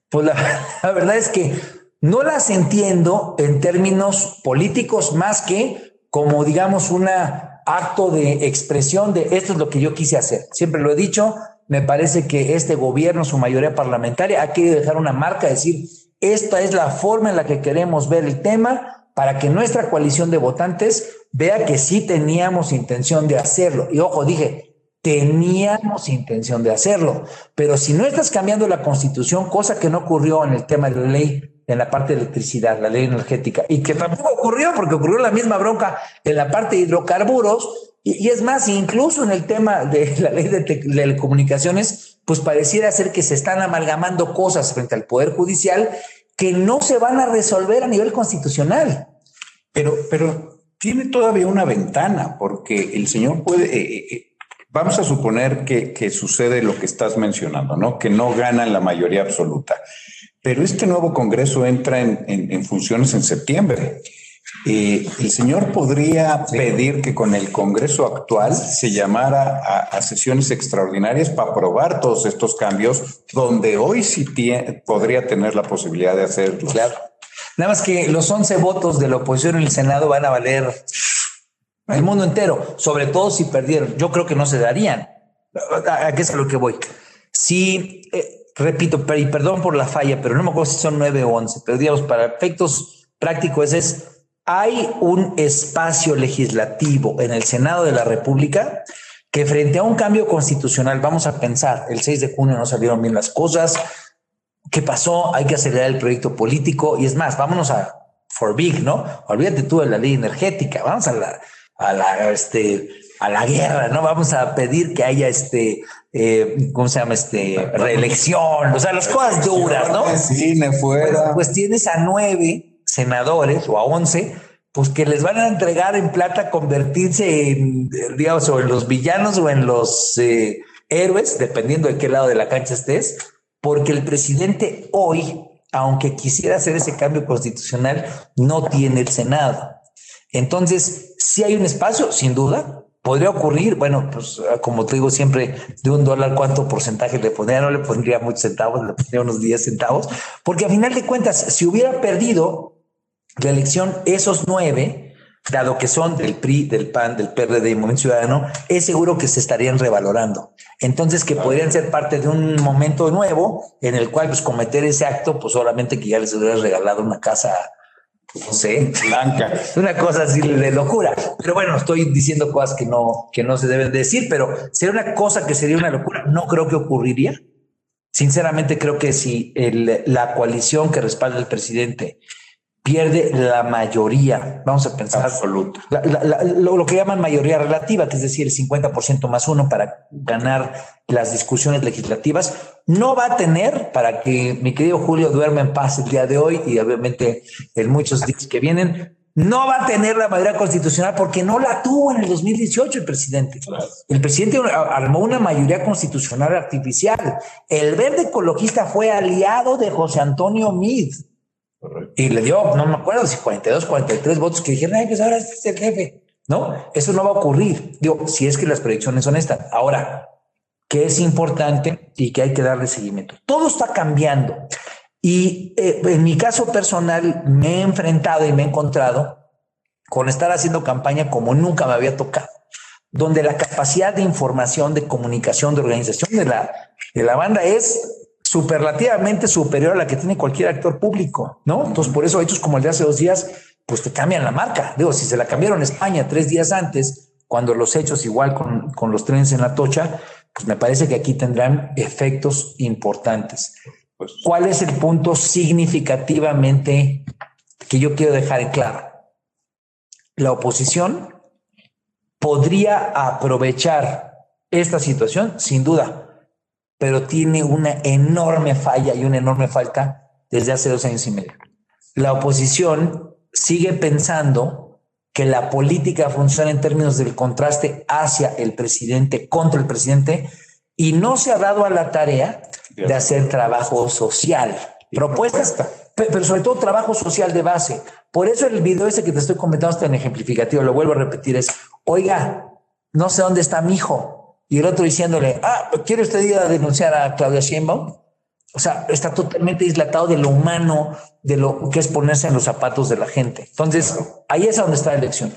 Pues la, verdad es que no las entiendo en términos políticos más que como, digamos, un acto de expresión de esto es lo que yo quise hacer. Siempre lo he dicho, me parece que este gobierno, su mayoría parlamentaria, ha querido dejar una marca, decir, esta es la forma en la que queremos ver el tema para que nuestra coalición de votantes vea que sí teníamos intención de hacerlo. Y ojo, dije, teníamos intención de hacerlo, pero si no estás cambiando la constitución, cosa que no ocurrió en el tema de la ley en la parte de electricidad, la ley energética, y que tampoco ocurrió porque ocurrió la misma bronca en la parte de hidrocarburos, y, es más, incluso en el tema de la ley de telecomunicaciones, pues pareciera ser que se están amalgamando cosas frente al Poder Judicial que no se van a resolver a nivel constitucional. Pero, pero tiene todavía una ventana, porque el señor puede, eh, eh, Vamos a suponer que, sucede lo que estás mencionando, ¿no? Que no ganan la mayoría absoluta. Pero este nuevo Congreso entra en, funciones en septiembre. Eh, el señor podría pedir que con el Congreso actual se llamara a, sesiones extraordinarias para aprobar todos estos cambios, donde hoy sí podría tener la posibilidad de hacerlo. Claro. Nada más que los 11 votos de la oposición en el Senado van a valer el mundo entero, sobre todo si perdieron. Yo creo que no se darían. ¿A qué es a lo que voy? Si, eh, repito, y perdón por la falla, pero no me acuerdo si son nueve o once, pero digamos, para efectos prácticos es, hay un espacio legislativo en el Senado de la República que frente a un cambio constitucional, vamos a pensar, el 6 de junio no salieron bien las cosas, ¿qué pasó? Hay que acelerar el proyecto político y es más, vámonos a for big, ¿no? Olvídate tú de la ley energética, vamos a la a la, este, a la guerra, ¿no? Vamos a pedir que haya este, eh, ¿cómo se llama? Este, reelección, o sea, las cosas duras, ¿no? Cine fuera. Pues, pues, tienes a nueve senadores o a once, pues que les van a entregar en plata convertirse en, digamos, o en los villanos o en los eh, héroes, dependiendo de qué lado de la cancha estés, porque el presidente hoy, aunque quisiera hacer ese cambio constitucional, no tiene el Senado. Entonces, si hay un espacio, sin duda, podría ocurrir, bueno, pues como te digo siempre, de un dólar, ¿cuánto porcentaje le pondría? No le pondría muchos centavos, le pondría unos 10 centavos, porque a final de cuentas, si hubiera perdido la elección esos nueve, dado que son del PRI, del PAN, del PRD y Movimiento Ciudadano, es seguro que se estarían revalorando. Entonces, que podrían ser parte de un momento nuevo en el cual, pues, cometer ese acto, pues, solamente que ya les hubiera regalado una casa no sé, blanca. Una cosa así de locura. Pero bueno, estoy diciendo cosas que no, que no se deben decir, pero sería una cosa que sería una locura. No creo que ocurriría. Sinceramente, creo que si la coalición que respalda al presidente pierde la mayoría, vamos a pensar, absoluto. lo, que llaman mayoría relativa, que es decir, el 50% más uno para ganar las discusiones legislativas, no va a tener para que mi querido Julio duerma en paz el día de hoy y obviamente en muchos días que vienen, no va a tener la mayoría constitucional porque no la tuvo en el 2018 el presidente. El presidente armó una mayoría constitucional artificial. El verde ecologista fue aliado de José Antonio Mid y le dio, no me acuerdo si 42, 43 votos que dijeron, ay, pues ahora este es el jefe. No, eso no va a ocurrir. Digo, si es que las predicciones son estas. Ahora, que es importante y que hay que darle seguimiento. Todo está cambiando. Y eh, en mi caso personal me he enfrentado y me he encontrado con estar haciendo campaña como nunca me había tocado, donde la capacidad de información, de comunicación, de organización de la, de la banda es superlativamente superior a la que tiene cualquier actor público, ¿no? Entonces, por eso hechos como el de hace dos días, pues te cambian la marca. Digo, si se la cambiaron España tres días antes, cuando los hechos igual con, con los trenes en la tocha, pues me parece que aquí tendrán efectos importantes. Pues, ¿Cuál es el punto significativamente que yo quiero dejar en claro? La oposición podría aprovechar esta situación, sin duda, pero tiene una enorme falla y una enorme falta desde hace dos años y medio. La oposición sigue pensando que la política funciona en términos del contraste hacia el presidente, contra el presidente, y no se ha dado a la tarea de hacer trabajo social, propuestas, pero sobre todo trabajo social de base. Por eso el video ese que te estoy comentando está en ejemplificativo, lo vuelvo a repetir, es, oiga, no sé dónde está mi hijo. Y el otro diciéndole, ah, ¿quiere usted ir a denunciar a Claudia Sheinbaum? O sea, está totalmente dislatado de lo humano, de lo que es ponerse en los zapatos de la gente. Entonces, ahí es donde está la elección.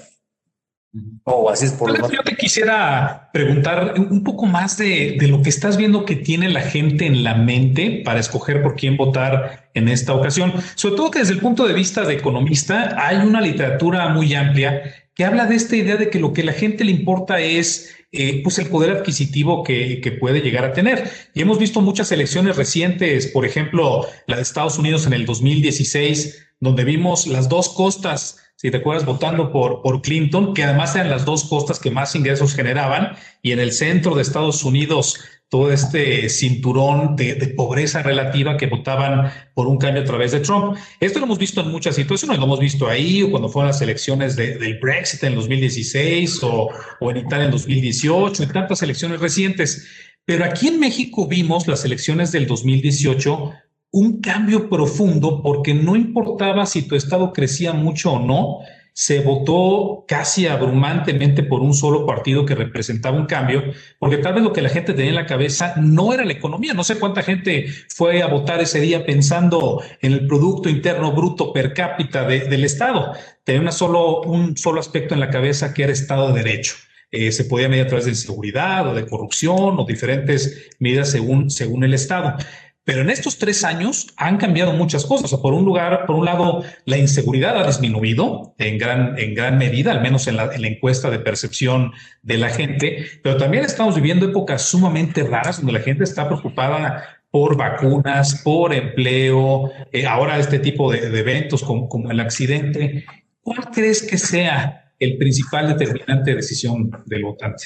O así es por Yo te quisiera preguntar un poco más de, de, lo que estás viendo que tiene la gente en la mente para escoger por quién votar en esta ocasión. Sobre todo que desde el punto de vista de economista hay una literatura muy amplia que habla de esta idea de que lo que a la gente le importa es eh, pues el poder adquisitivo que, que, puede llegar a tener. Y hemos visto muchas elecciones recientes, por ejemplo, la de Estados Unidos en el 2016, donde vimos las dos costas si te acuerdas, votando por, por Clinton, que además eran las dos costas que más ingresos generaban, y en el centro de Estados Unidos todo este cinturón de, pobreza relativa que votaban por un cambio a través de Trump. Esto lo hemos visto en muchas situaciones, lo hemos visto ahí, o cuando fueron las elecciones del Brexit en 2016, o, o en Italia en 2018, en tantas elecciones recientes. Pero aquí en México vimos las elecciones del 2018 un cambio profundo porque no importaba si tu estado crecía mucho o no, se votó casi abrumantemente por un solo partido que representaba un cambio, porque tal vez lo que la gente tenía en la cabeza no era la economía. No sé cuánta gente fue a votar ese día pensando en el Producto Interno Bruto per cápita del Estado. Tenía solo, un solo aspecto en la cabeza que era Estado de Derecho. Eh, se podía medir a través de inseguridad o de corrupción o diferentes medidas según, según el Estado. Pero en estos tres años han cambiado muchas cosas. por un lugar, por un lado, la inseguridad ha disminuido en gran, en gran medida, al menos en la, encuesta de percepción de la gente, pero también estamos viviendo épocas sumamente raras donde la gente está preocupada por vacunas, por empleo, eh, ahora este tipo de, eventos como, como, el accidente. ¿Cuál crees que sea el principal determinante de decisión del votante?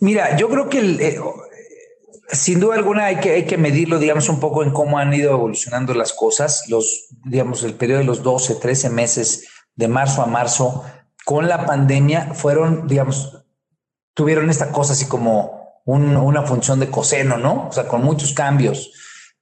Mira, yo creo que el, eh, sin duda alguna hay que, hay que medirlo, digamos, un poco en cómo han ido evolucionando las cosas, los, digamos, el periodo de los 12, 13 meses de marzo a marzo con la pandemia fueron, digamos, tuvieron esta cosa así como una función de coseno, ¿no? O sea, con muchos cambios.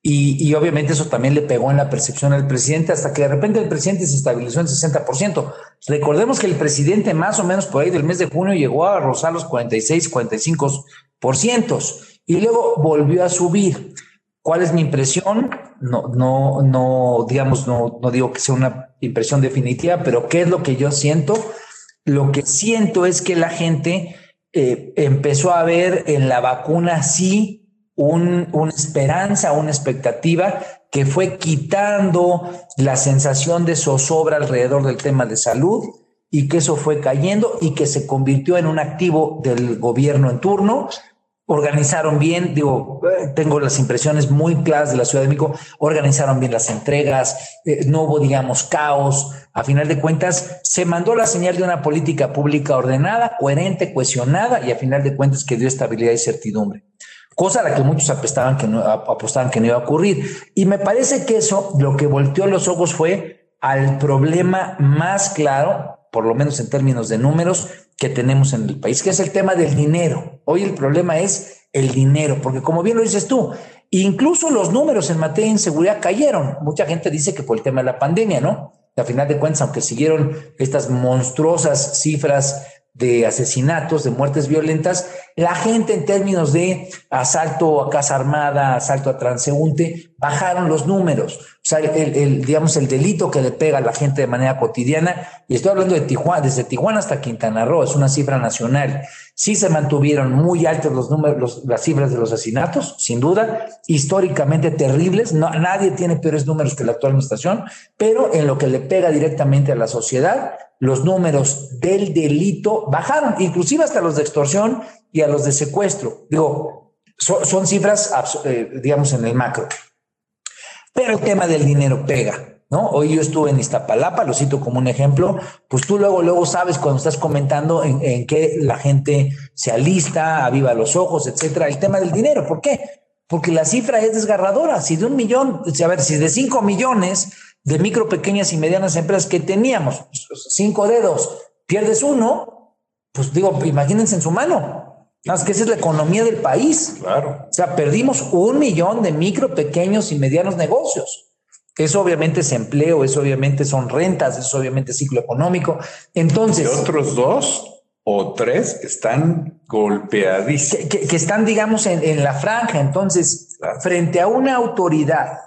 Y, y, obviamente eso también le pegó en la percepción al presidente hasta que de repente el presidente se estabilizó en 60%. Recordemos que el presidente más o menos por ahí del mes de junio llegó a rozar los 46, 45% y luego volvió a subir. ¿Cuál es mi impresión? No, no, no, digamos, no, no digo que sea una impresión definitiva, pero ¿qué es lo que yo siento? Lo que siento es que la gente eh, empezó a ver en la vacuna sí un, una esperanza, una expectativa que fue quitando la sensación de zozobra alrededor del tema de salud y que eso fue cayendo y que se convirtió en un activo del gobierno en turno organizaron bien, digo, eh, tengo las impresiones muy claras de la Ciudad de México, organizaron bien las entregas, eh, no hubo, digamos, caos. A final de cuentas, se mandó la señal de una política pública ordenada, coherente, cohesionada y a final de cuentas que dio estabilidad y certidumbre. Cosa a la que muchos apostaban que no, apostaban que no iba a ocurrir. Y me parece que eso lo que volteó los ojos fue al problema más claro, por lo menos en términos de números, que tenemos en el país, que es el tema del dinero. Hoy el problema es el dinero, porque como bien lo dices tú, incluso los números en materia de inseguridad cayeron. Mucha gente dice que por el tema de la pandemia, ¿no? A final de cuentas, aunque siguieron estas monstruosas cifras de asesinatos, de muertes violentas, la gente en términos de asalto a casa armada, asalto a transeúnte, bajaron los números. O sea, el, digamos, el delito que le pega a la gente de manera cotidiana, y estoy hablando de Tijuana, desde Tijuana hasta Quintana Roo, es una cifra nacional. Sí se mantuvieron muy altos los números, las cifras de los asesinatos, sin duda, históricamente terribles. Nadie tiene peores números que la actual administración, pero en lo que le pega directamente a la sociedad, los números del delito bajaron, inclusive hasta los de extorsión y a los de secuestro. Digo, son, cifras, eh, digamos, en el macro. Pero el tema del dinero pega. ¿No? Hoy yo estuve en Iztapalapa, lo cito como un ejemplo, pues tú luego, luego sabes cuando estás comentando en, en que la gente se alista, aviva los ojos, etcétera, el tema del dinero. ¿Por qué? porque la cifra es desgarradora. Si de un millón, a ver, si de cinco millones de micro, pequeñas y medianas empresas que teníamos, cinco dedos, pierdes uno, pues digo, imagínense en su mano. Más que esa es la economía del país. Claro. O sea, perdimos un millón de micro, pequeños y medianos negocios. Eso obviamente es empleo, eso obviamente son rentas, eso obviamente es ciclo económico. Entonces. Y otros dos o tres están golpeadísimos. Que, están, digamos, en, en, la franja. Entonces, frente a una autoridad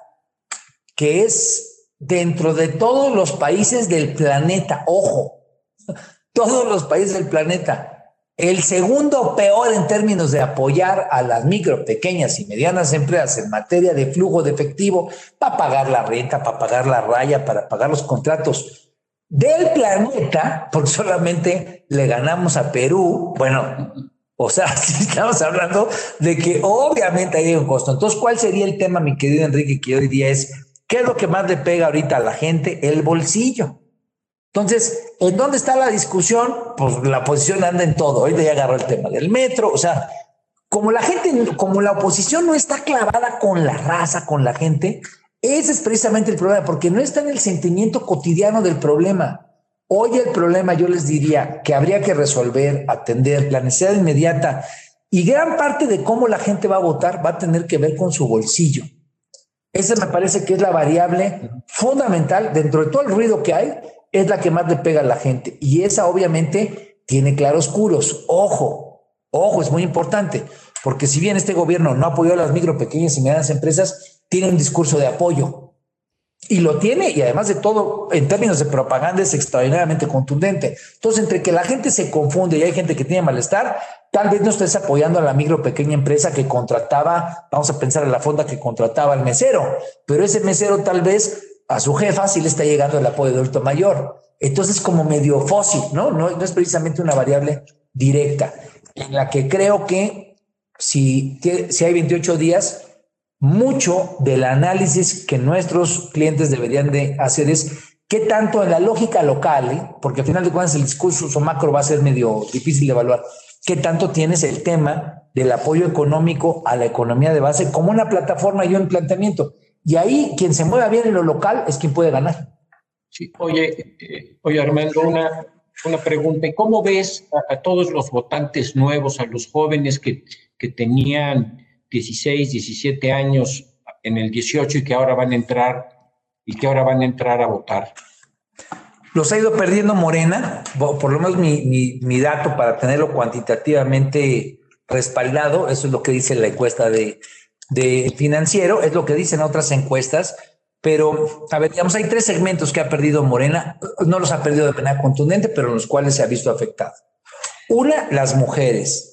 que es dentro de todos los países del planeta, ojo, todos los países del planeta, el segundo peor en términos de apoyar a las micro, pequeñas y medianas empresas en materia de flujo de efectivo para pagar la renta, para pagar la raya, para pagar los contratos del planeta, porque solamente le ganamos a Perú. Bueno, o sea, si estamos hablando de que obviamente hay un costo. Entonces, ¿cuál sería el tema, mi querido Enrique, que hoy día es, ¿qué es lo que más le pega ahorita a la gente? El bolsillo. Entonces, ¿en dónde está la discusión? Pues la oposición anda en todo. Hoy ya agarró el tema del metro. O sea, como la gente, como la oposición no está clavada con la raza, con la gente, ese es precisamente el problema, porque no está en el sentimiento cotidiano del problema. Hoy el problema, yo les diría, que habría que resolver, atender la necesidad inmediata y gran parte de cómo la gente va a votar va a tener que ver con su bolsillo. Esa me parece que es la variable fundamental dentro de todo el ruido que hay es la que más le pega a la gente. Y esa obviamente tiene claroscuros. Ojo, ojo, es muy importante, porque si bien este gobierno no apoyó a las micro, pequeñas y medianas empresas, tiene un discurso de apoyo. Y lo tiene, y además de todo, en términos de propaganda es extraordinariamente contundente. Entonces, entre que la gente se confunde y hay gente que tiene malestar, tal vez no estés apoyando a la micro pequeña empresa que contrataba, vamos a pensar en la fonda que contrataba al mesero, pero ese mesero tal vez a su jefa si le está llegando el apoyo de adulto mayor. Entonces, como medio fósil, ¿no? ¿no? No es precisamente una variable directa, en la que creo que si, si hay 28 días, mucho del análisis que nuestros clientes deberían de hacer es qué tanto en la lógica local, ¿eh? porque al final de cuentas el discurso macro va a ser medio difícil de evaluar, qué tanto tienes el tema del apoyo económico a la economía de base como una plataforma y un planteamiento. Y ahí quien se mueva bien en lo local es quien puede ganar. Sí, oye, eh, oye Armando, una, una pregunta. ¿Cómo ves a, todos los votantes nuevos, a los jóvenes que, que tenían 16, 17 años en el 18 y que ahora van a entrar y que ahora van a entrar a votar? Los ha ido perdiendo Morena, por lo menos mi, mi, mi dato para tenerlo cuantitativamente respaldado, eso es lo que dice la encuesta de, de financiero, es lo que dicen otras encuestas, pero a ver, digamos, hay tres segmentos que ha perdido Morena, no los ha perdido de manera contundente, pero en los cuales se ha visto afectado. Una, las mujeres.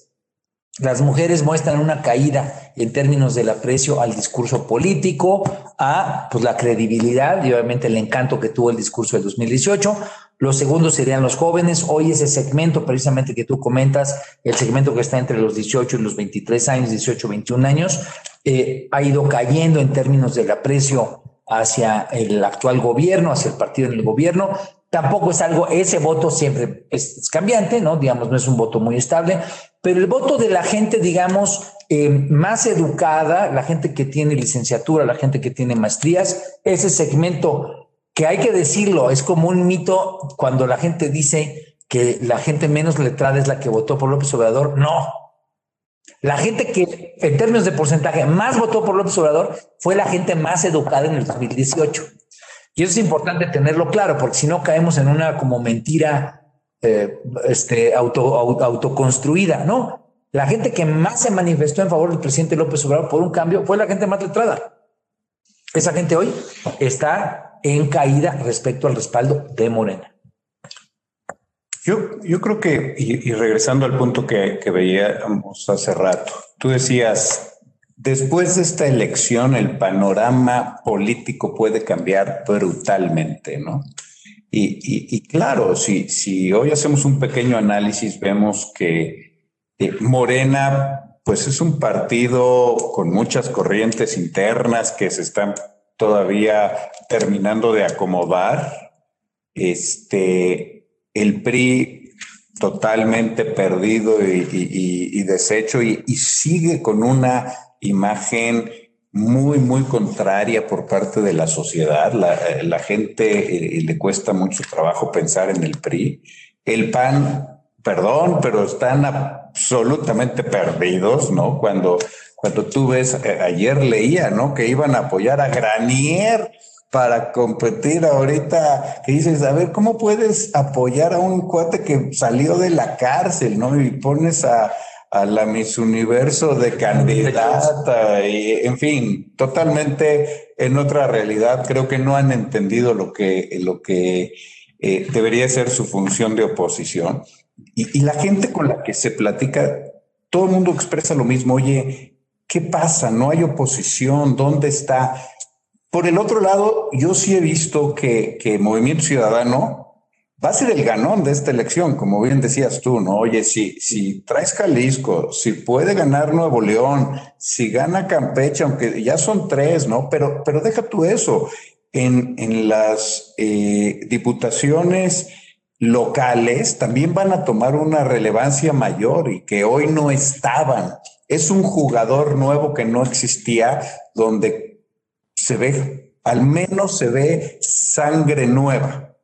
Las mujeres muestran una caída en términos del aprecio al discurso político, a pues, la credibilidad y obviamente el encanto que tuvo el discurso del 2018. Los segundos serían los jóvenes. Hoy ese segmento precisamente que tú comentas, el segmento que está entre los 18 y los 23 años, 18, 21 años, eh, ha ido cayendo en términos del aprecio hacia el actual gobierno, hacia el partido en el gobierno. Tampoco es algo, ese voto siempre es, cambiante, ¿no? Digamos, no es un voto muy estable, pero el voto de la gente, digamos, eh, más educada, la gente que tiene licenciatura, la gente que tiene maestrías, ese segmento que hay que decirlo, es como un mito cuando la gente dice que la gente menos letrada es la que votó por López Obrador. No, la gente que en términos de porcentaje más votó por López Obrador fue la gente más educada en el 2018. Y eso es importante tenerlo claro, porque si no caemos en una como mentira eh, este, auto, autoconstruida, ¿no? La gente que más se manifestó en favor del presidente López Obrador por un cambio fue la gente más letrada. Esa gente hoy está en caída respecto al respaldo de Morena. Yo, yo creo que, y, regresando al punto que, veíamos hace rato, tú decías, después de esta elección el panorama político puede cambiar brutalmente, ¿no? Y, y, claro, si, si hoy hacemos un pequeño análisis, vemos que Morena, pues es un partido con muchas corrientes internas que se están todavía terminando de acomodar. Este, el PRI totalmente perdido y, deshecho y, sigue con una imagen muy, muy contraria por parte de la sociedad. La, la gente eh, le cuesta mucho trabajo pensar en el PRI. El PAN, perdón, pero están absolutamente perdidos, ¿no? Cuando, cuando tú ves, eh, ayer leía, ¿no? Que iban a apoyar a Granier para competir ahorita, que dices, a ver, ¿cómo puedes apoyar a un cuate que salió de la cárcel, ¿no? Y pones a, a la Miss Universo de candidata, y, en fin, totalmente en otra realidad. Creo que no han entendido lo que, lo que eh, debería ser su función de oposición. Y, y la gente con la que se platica, todo el mundo expresa lo mismo, oye, ¿qué pasa? No hay oposición, ¿dónde está? Por el otro lado, yo sí he visto que, que Movimiento Ciudadano va a ser el ganón de esta elección, como bien decías tú, ¿no? Oye, si, si traes Jalisco, si puede ganar Nuevo León, si gana Campeche, aunque ya son tres, ¿no? Pero, pero deja tú eso. En, en las eh, diputaciones locales también van a tomar una relevancia mayor y que hoy no estaban. Es un jugador nuevo que no existía, donde se ve, al menos se ve sangre nueva.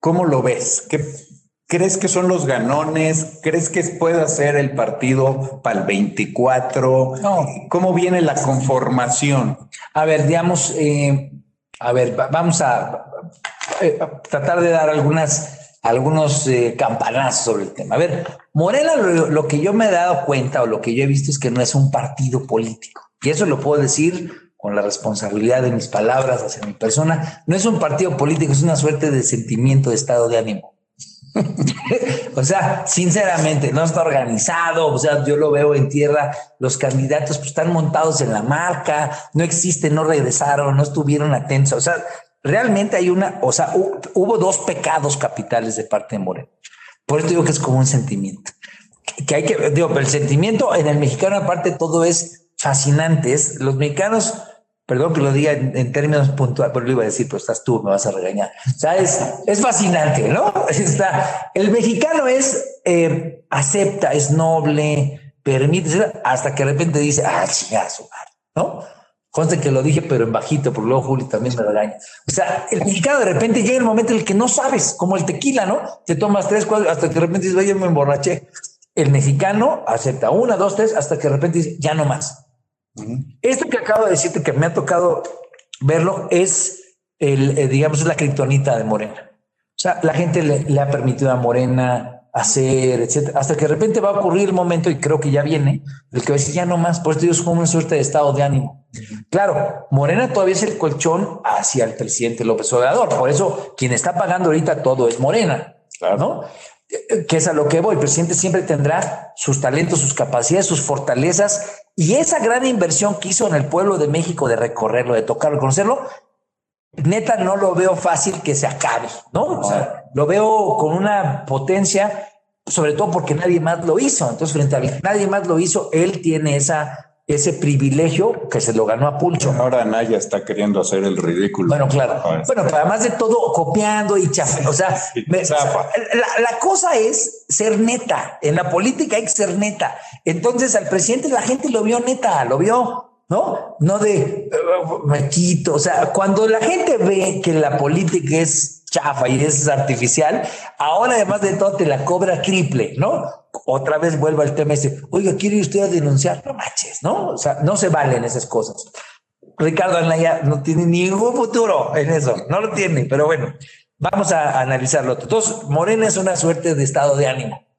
¿Cómo lo ves? ¿Qué, ¿Crees que son los ganones? ¿Crees que puede ser el partido para el 24? No. ¿Cómo viene la conformación? A ver, digamos, eh, a ver, vamos a, tratar de dar algunas, algunos eh, campanazos sobre el tema. A ver, Morena, lo, lo, que yo me he dado cuenta o lo que yo he visto es que no es un partido político. Y eso lo puedo decir con la responsabilidad de mis palabras hacia mi persona, no es un partido político, es una suerte de sentimiento de estado de ánimo. o sea, sinceramente, no está organizado, o sea, yo lo veo en tierra, los candidatos pues, están montados en la marca, no existen, no regresaron, no estuvieron atentos, o sea, realmente hay una, o sea, hubo dos pecados capitales de parte de Moreno. Por eso digo que es como un sentimiento. Que hay que, digo, pero el sentimiento en el mexicano aparte todo es fascinante, es los mexicanos perdón que lo diga en, términos puntuales, pero lo iba a decir, pero estás tú, me vas a regañar. O sea, es, es fascinante, ¿no? Está, el mexicano es, eh, acepta, es noble, permite, hasta que de repente dice, ah, chingazo, ¿no? Conste que lo dije, pero en bajito, porque luego Juli también me regaña. O sea, el mexicano de repente llega el momento en el que no sabes, como el tequila, ¿no? Te tomas tres, cuatro, hasta que de repente dices, oye, me emborraché. El mexicano acepta una, dos, tres, hasta que de repente dice, ya no más. Esto que acabo de decirte que me ha tocado verlo es el, eh, digamos, la criptonita de Morena. O sea, la gente le, ha permitido a Morena hacer, etcétera, hasta que de repente va a ocurrir el momento, y creo que ya viene, el que va a decir ya no más, por eso es como una suerte de estado de ánimo. Claro, Morena todavía es el colchón hacia el presidente López Obrador, por eso quien está pagando ahorita todo es Morena, claro. ¿no? Que es a lo que voy. El presidente siempre tendrá sus talentos, sus capacidades, sus fortalezas y esa gran inversión que hizo en el pueblo de México de recorrerlo, de tocarlo, de conocerlo, neta no lo veo fácil que se acabe, ¿no? Lo veo con una potencia, sobre todo porque nadie más lo hizo. Entonces, frente a nadie más lo hizo, él tiene esa ese privilegio que se lo ganó a pulso. Ahora Naya está queriendo hacer el ridículo. Bueno, claro. Bueno, pero además de todo, copiando y chafa. O sea, la, cosa es ser neta. En la política hay que ser neta. Entonces al presidente la gente lo vio neta, lo vio, ¿no? No de uh, me quito. O sea, cuando la gente ve que la política es chafa y es artificial, ahora además de todo te la cobra triple, ¿no? otra vez vuelvo al tema ese, oiga, ¿quiere usted a denunciar? No manches, ¿no? O sea, no se valen esas cosas. Ricardo Anaya no tiene ningún futuro en eso, no lo tiene, pero bueno, vamos a analizarlo. Entonces, Morena es una suerte de estado de ánimo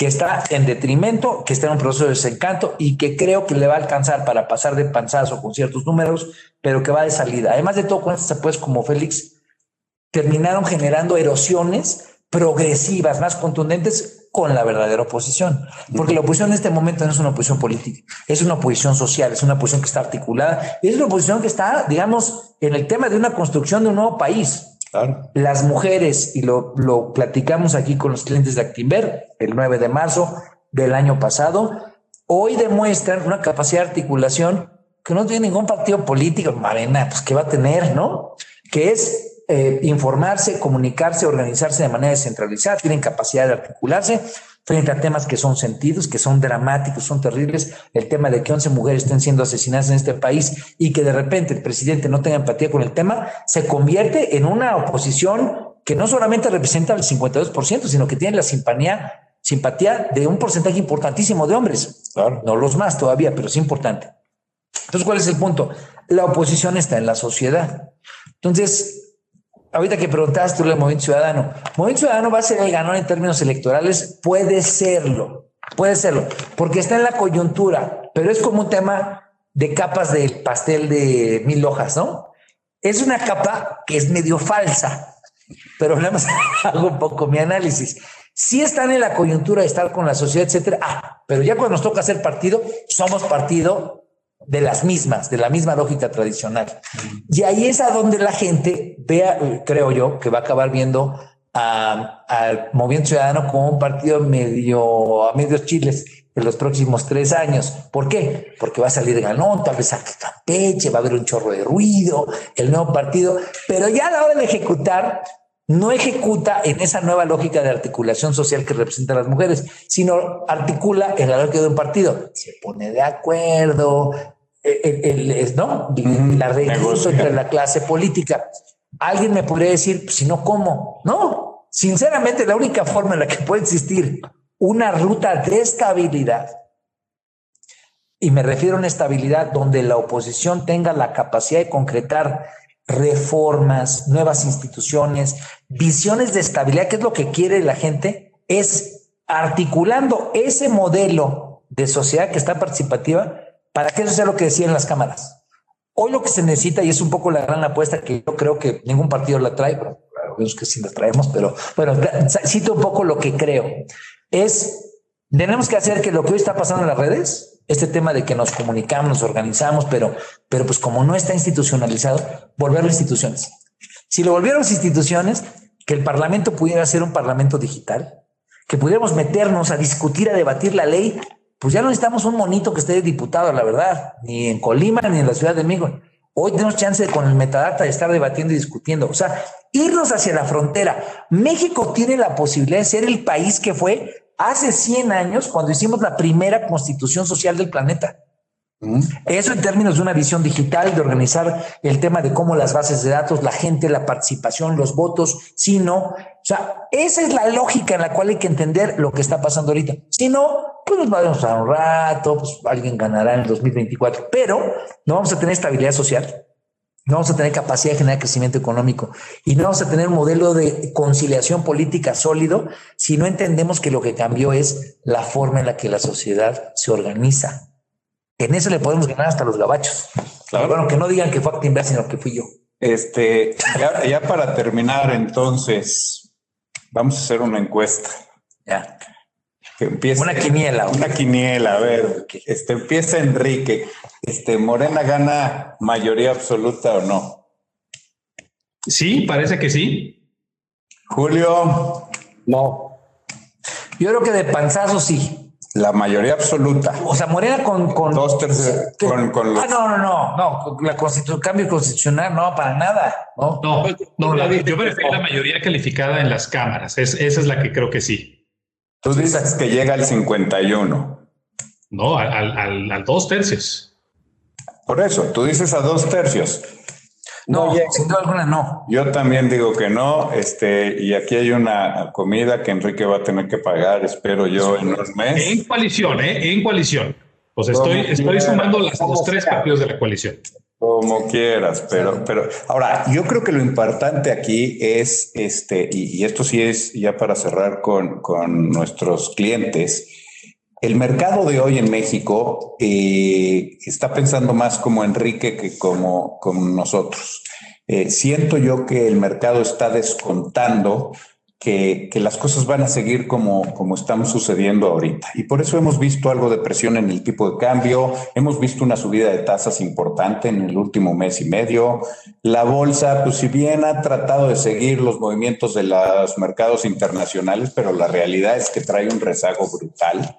que está en detrimento, que está en un proceso de desencanto y que creo que le va a alcanzar para pasar de panzazo con ciertos números, pero que va de salida. Además de todo, con estas pues como Félix, terminaron generando erosiones progresivas, más contundentes con la verdadera oposición. Porque la oposición en este momento no es una oposición política, es una oposición social, es una oposición que está articulada, es una oposición que está, digamos, en el tema de una construcción de un nuevo país. Las mujeres, y lo, lo platicamos aquí con los clientes de Actimber el 9 de marzo del año pasado, hoy demuestran una capacidad de articulación que no tiene ningún partido político, Marena, pues que va a tener, ¿no? Que es eh, informarse, comunicarse, organizarse de manera descentralizada, tienen capacidad de articularse frente a temas que son sentidos, que son dramáticos, son terribles. El tema de que 11 mujeres estén siendo asesinadas en este país y que de repente el presidente no tenga empatía con el tema, se convierte en una oposición que no solamente representa el 52%, sino que tiene la simpatía, simpatía de un porcentaje importantísimo de hombres. No los más todavía, pero es importante. Entonces, ¿cuál es el punto? La oposición está en la sociedad. Entonces, ahorita que preguntaste tú el Movimiento Ciudadano, ¿Movimiento Ciudadano va a ser el ganador en términos electorales? Puede serlo, puede serlo, porque está en la coyuntura, pero es como un tema de capas del pastel de mil hojas, ¿no? Es una capa que es medio falsa, pero nada más hago un poco mi análisis. Si están en la coyuntura de estar con la sociedad, etcétera, ah, pero ya cuando nos toca hacer partido, somos partido de las mismas, de la misma lógica tradicional. Y ahí es a donde la gente vea, creo yo, que va a acabar viendo al Movimiento Ciudadano como un partido medio a medios chiles en los próximos tres años. ¿Por qué? Porque va a salir Galón, tal vez a Campeche, va a haber un chorro de ruido, el nuevo partido, pero ya a la hora de ejecutar, no ejecuta en esa nueva lógica de articulación social que representa a las mujeres, sino articula en la lógica de un partido. Se pone de acuerdo, el, ¿no? La recurso entre la clase política. Alguien me podría decir, pues, si no, ¿cómo? No, sinceramente, la única forma en la que puede existir una ruta de estabilidad, y me refiero a una estabilidad donde la oposición tenga la capacidad de concretar reformas, nuevas instituciones, visiones de estabilidad, que es lo que quiere la gente, es articulando ese modelo de sociedad que está participativa para que eso sea lo que decían las cámaras. Hoy lo que se necesita, y es un poco la gran apuesta que yo creo que ningún partido la trae, pero que sí la traemos, pero bueno, cito un poco lo que creo, es tenemos que hacer que lo que hoy está pasando en las redes, este tema de que nos comunicamos, nos organizamos, pero, pero pues como no está institucionalizado, volverlo instituciones. Si lo volviéramos instituciones, que el Parlamento pudiera ser un Parlamento digital, que pudiéramos meternos a discutir, a debatir la ley, pues ya no necesitamos un monito que esté diputado, la verdad, ni en Colima ni en la Ciudad de México. Hoy tenemos chance con el metadata de estar debatiendo y discutiendo. O sea, irnos hacia la frontera. México tiene la posibilidad de ser el país que fue hace 100 años cuando hicimos la primera constitución social del planeta. Eso en términos de una visión digital, de organizar el tema de cómo las bases de datos, la gente, la participación, los votos, si no, o sea, esa es la lógica en la cual hay que entender lo que está pasando ahorita. Si no, pues nos vamos a un rato, pues alguien ganará en el 2024, pero no vamos a tener estabilidad social, no vamos a tener capacidad de generar crecimiento económico y no vamos a tener un modelo de conciliación política sólido si no entendemos que lo que cambió es la forma en la que la sociedad se organiza. En eso le podemos ganar hasta los gabachos. Claro. Bueno, que no digan que fue Actinver, sino que fui yo. Este, ya, para terminar, entonces, vamos a hacer una encuesta. Ya. una quiniela. Una quiniela, a ver. Este, empieza Enrique. Este, ¿Morena gana mayoría absoluta o no? Sí, parece que sí. Julio. No. Yo creo que de panzazo sí. La mayoría absoluta. O sea, Morena con... con Dos terceros. Con, con Ah, no, no, no. No, la constitución, cambio constitucional, no, para nada. No, no, no yo me refiero a la mayoría calificada en las cámaras. Es, esa es la que creo que sí. Tú dices que llega al 51. No, al, al, al dos tercios. Por eso, tú dices a dos tercios. No, sin duda alguna no. Yo también digo que no, este, y aquí hay una comida que Enrique va a tener que pagar, espero yo, en unos meses. En coalición, ¿eh? En coalición. Pues estoy, estoy sumando las, los tres partidos de la coalición. Como quieras, pero, pero ahora yo creo que lo importante aquí es este, y, y esto sí es ya para cerrar con, con nuestros clientes el mercado de hoy en México eh, está pensando más como Enrique que como, nosotros. Eh, siento yo que el mercado está descontando que, que, las cosas van a seguir como, como están sucediendo ahorita. Y por eso hemos visto algo de presión en el tipo de cambio, hemos visto una subida de tasas importante en el último mes y medio. La bolsa, pues si bien ha tratado de seguir los movimientos de los mercados internacionales, pero la realidad es que trae un rezago brutal.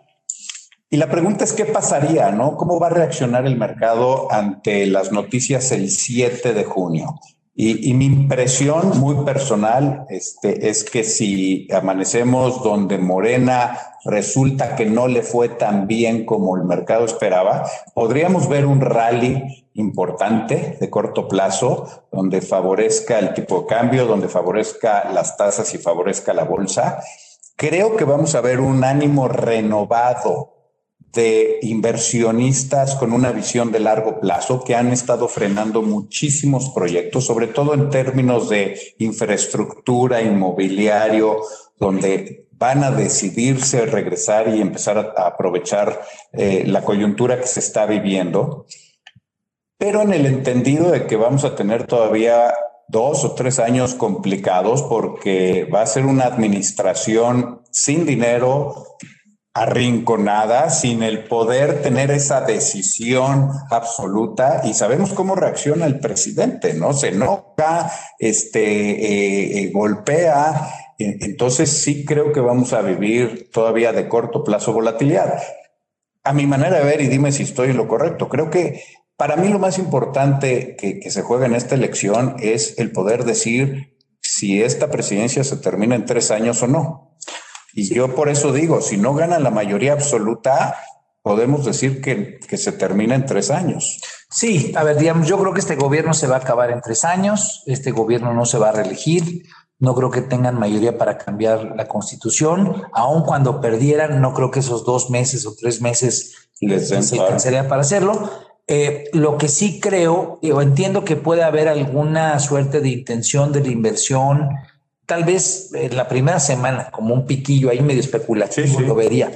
Y la pregunta es qué pasaría, ¿no? ¿Cómo va a reaccionar el mercado ante las noticias el 7 de junio? Y, mi impresión muy personal este, es que si amanecemos donde Morena resulta que no le fue tan bien como el mercado esperaba, podríamos ver un rally importante de corto plazo donde favorezca el tipo de cambio, donde favorezca las tasas y favorezca la bolsa. Creo que vamos a ver un ánimo renovado de inversionistas con una visión de largo plazo que han estado frenando muchísimos proyectos, sobre todo en términos de infraestructura, inmobiliario, donde van a decidirse regresar y empezar a, aprovechar eh, la coyuntura que se está viviendo, pero en el entendido de que vamos a tener todavía dos o tres años complicados porque va a ser una administración sin dinero, arrinconada, sin el poder tener esa decisión absoluta y sabemos cómo reacciona el presidente, ¿no? Se enoja, este, eh, eh, golpea, entonces sí creo que vamos a vivir todavía de corto plazo volatilidad. A mi manera de ver, y dime si estoy en lo correcto, creo que para mí lo más importante que, que se juega en esta elección es el poder decir si esta presidencia se termina en tres años o no. Y yo por eso digo, si no gana la mayoría absoluta, podemos decir que, que, se termina en tres años. Sí, a ver, digamos, yo creo que este gobierno se va a acabar en tres años, este gobierno no se va a reelegir, no creo que tengan mayoría para cambiar la constitución, aun cuando perdieran, no creo que esos dos meses o tres meses les se alcanzaría para hacerlo. Eh, lo que sí creo, o entiendo que puede haber alguna suerte de intención de la inversión, tal vez en la primera semana, como un piquillo ahí medio especulativo, lo vería.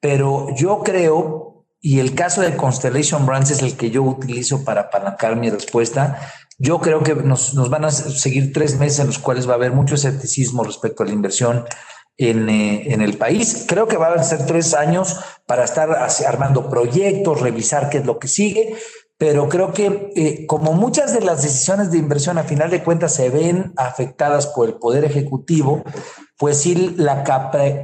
Pero yo creo, y el caso de Constellation Brands es el que yo utilizo para apalancar mi respuesta, yo creo que nos, nos, van a seguir tres meses en los cuales va a haber mucho escepticismo respecto a la inversión en, eh, en, el país. Creo que van a ser tres años para estar armando proyectos, revisar qué es lo que sigue, pero creo que eh, como muchas de las decisiones de inversión a final de cuentas se ven afectadas por el poder ejecutivo, pues sí la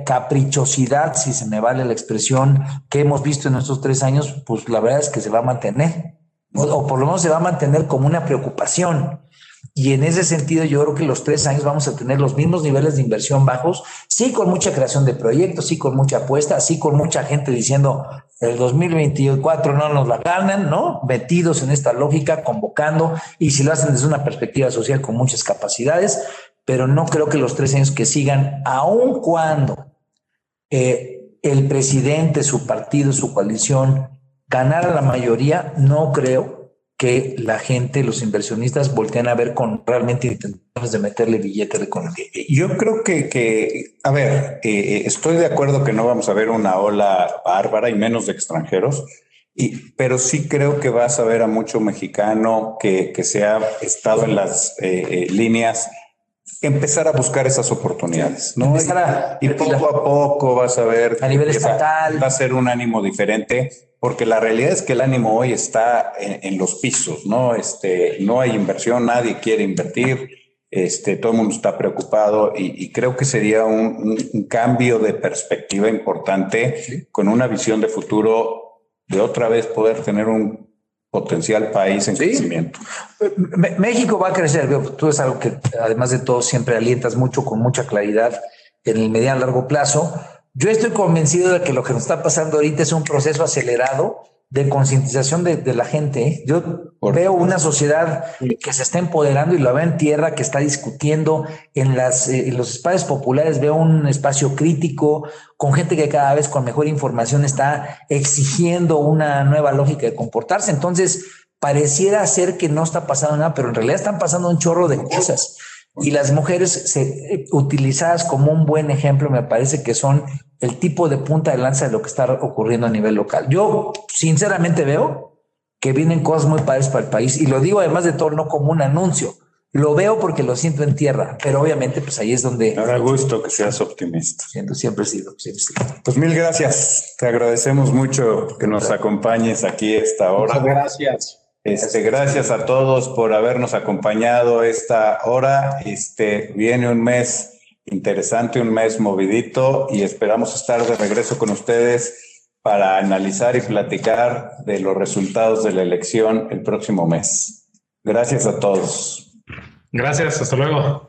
caprichosidad, si se me vale la expresión, que hemos visto en estos tres años, pues la verdad es que se va a mantener, o por lo menos se va a mantener como una preocupación. Y en ese sentido, yo creo que los tres años vamos a tener los mismos niveles de inversión bajos, sí con mucha creación de proyectos, sí con mucha apuesta, sí con mucha gente diciendo el 2024 no nos la ganan, ¿no? Metidos en esta lógica, convocando, y si lo hacen desde una perspectiva social con muchas capacidades, pero no creo que los tres años que sigan, aun cuando eh, el presidente, su partido, su coalición ganara la mayoría, no creo que la gente, los inversionistas voltean a ver con realmente intenciones de meterle billete de economía. Yo creo que, que a ver, eh, estoy de acuerdo que no vamos a ver una ola bárbara y menos de extranjeros, y, pero sí creo que vas a ver a mucho mexicano que, que se ha estado en las eh, eh, líneas empezar a buscar esas oportunidades, ¿no? y, poco a poco vas a ver a nivel estatal va a ser un ánimo diferente porque la realidad es que el ánimo hoy está en, los pisos, ¿no? Este, no hay inversión, nadie quiere invertir, este, todo el mundo está preocupado y, creo que sería un, cambio de perspectiva importante con una visión de futuro de otra vez poder tener un potencial país en crecimiento. México va a crecer, tú es algo que además de todo siempre alientas mucho con mucha claridad en el mediano largo plazo yo estoy convencido de que lo que nos está pasando ahorita es un proceso acelerado de concientización de, la gente. Yo veo una sociedad que se está empoderando y lo veo en tierra, que está discutiendo en, las, eh, en los espacios populares, veo un espacio crítico con gente que cada vez con mejor información está exigiendo una nueva lógica de comportarse. Entonces, pareciera ser que no está pasando nada, pero en realidad están pasando un chorro de cosas. Y las mujeres se, eh, utilizadas como un buen ejemplo, me parece que son el tipo de punta de lanza de lo que está ocurriendo a nivel local. Yo sinceramente veo que vienen cosas muy padres para el país y lo digo además de todo no como un anuncio. Lo veo porque lo siento en tierra, pero obviamente pues ahí es donde... Me da gusto que seas optimista. Siento, siempre he sido, siempre Pues mil gracias. Te agradecemos mucho que nos acompañes aquí esta hora. Muchas gracias. Este, gracias a todos por habernos acompañado esta hora. Este, viene un mes interesante, un mes movidito y esperamos estar de regreso con ustedes para analizar y platicar de los resultados de la elección el próximo mes. Gracias a todos. Gracias, hasta luego.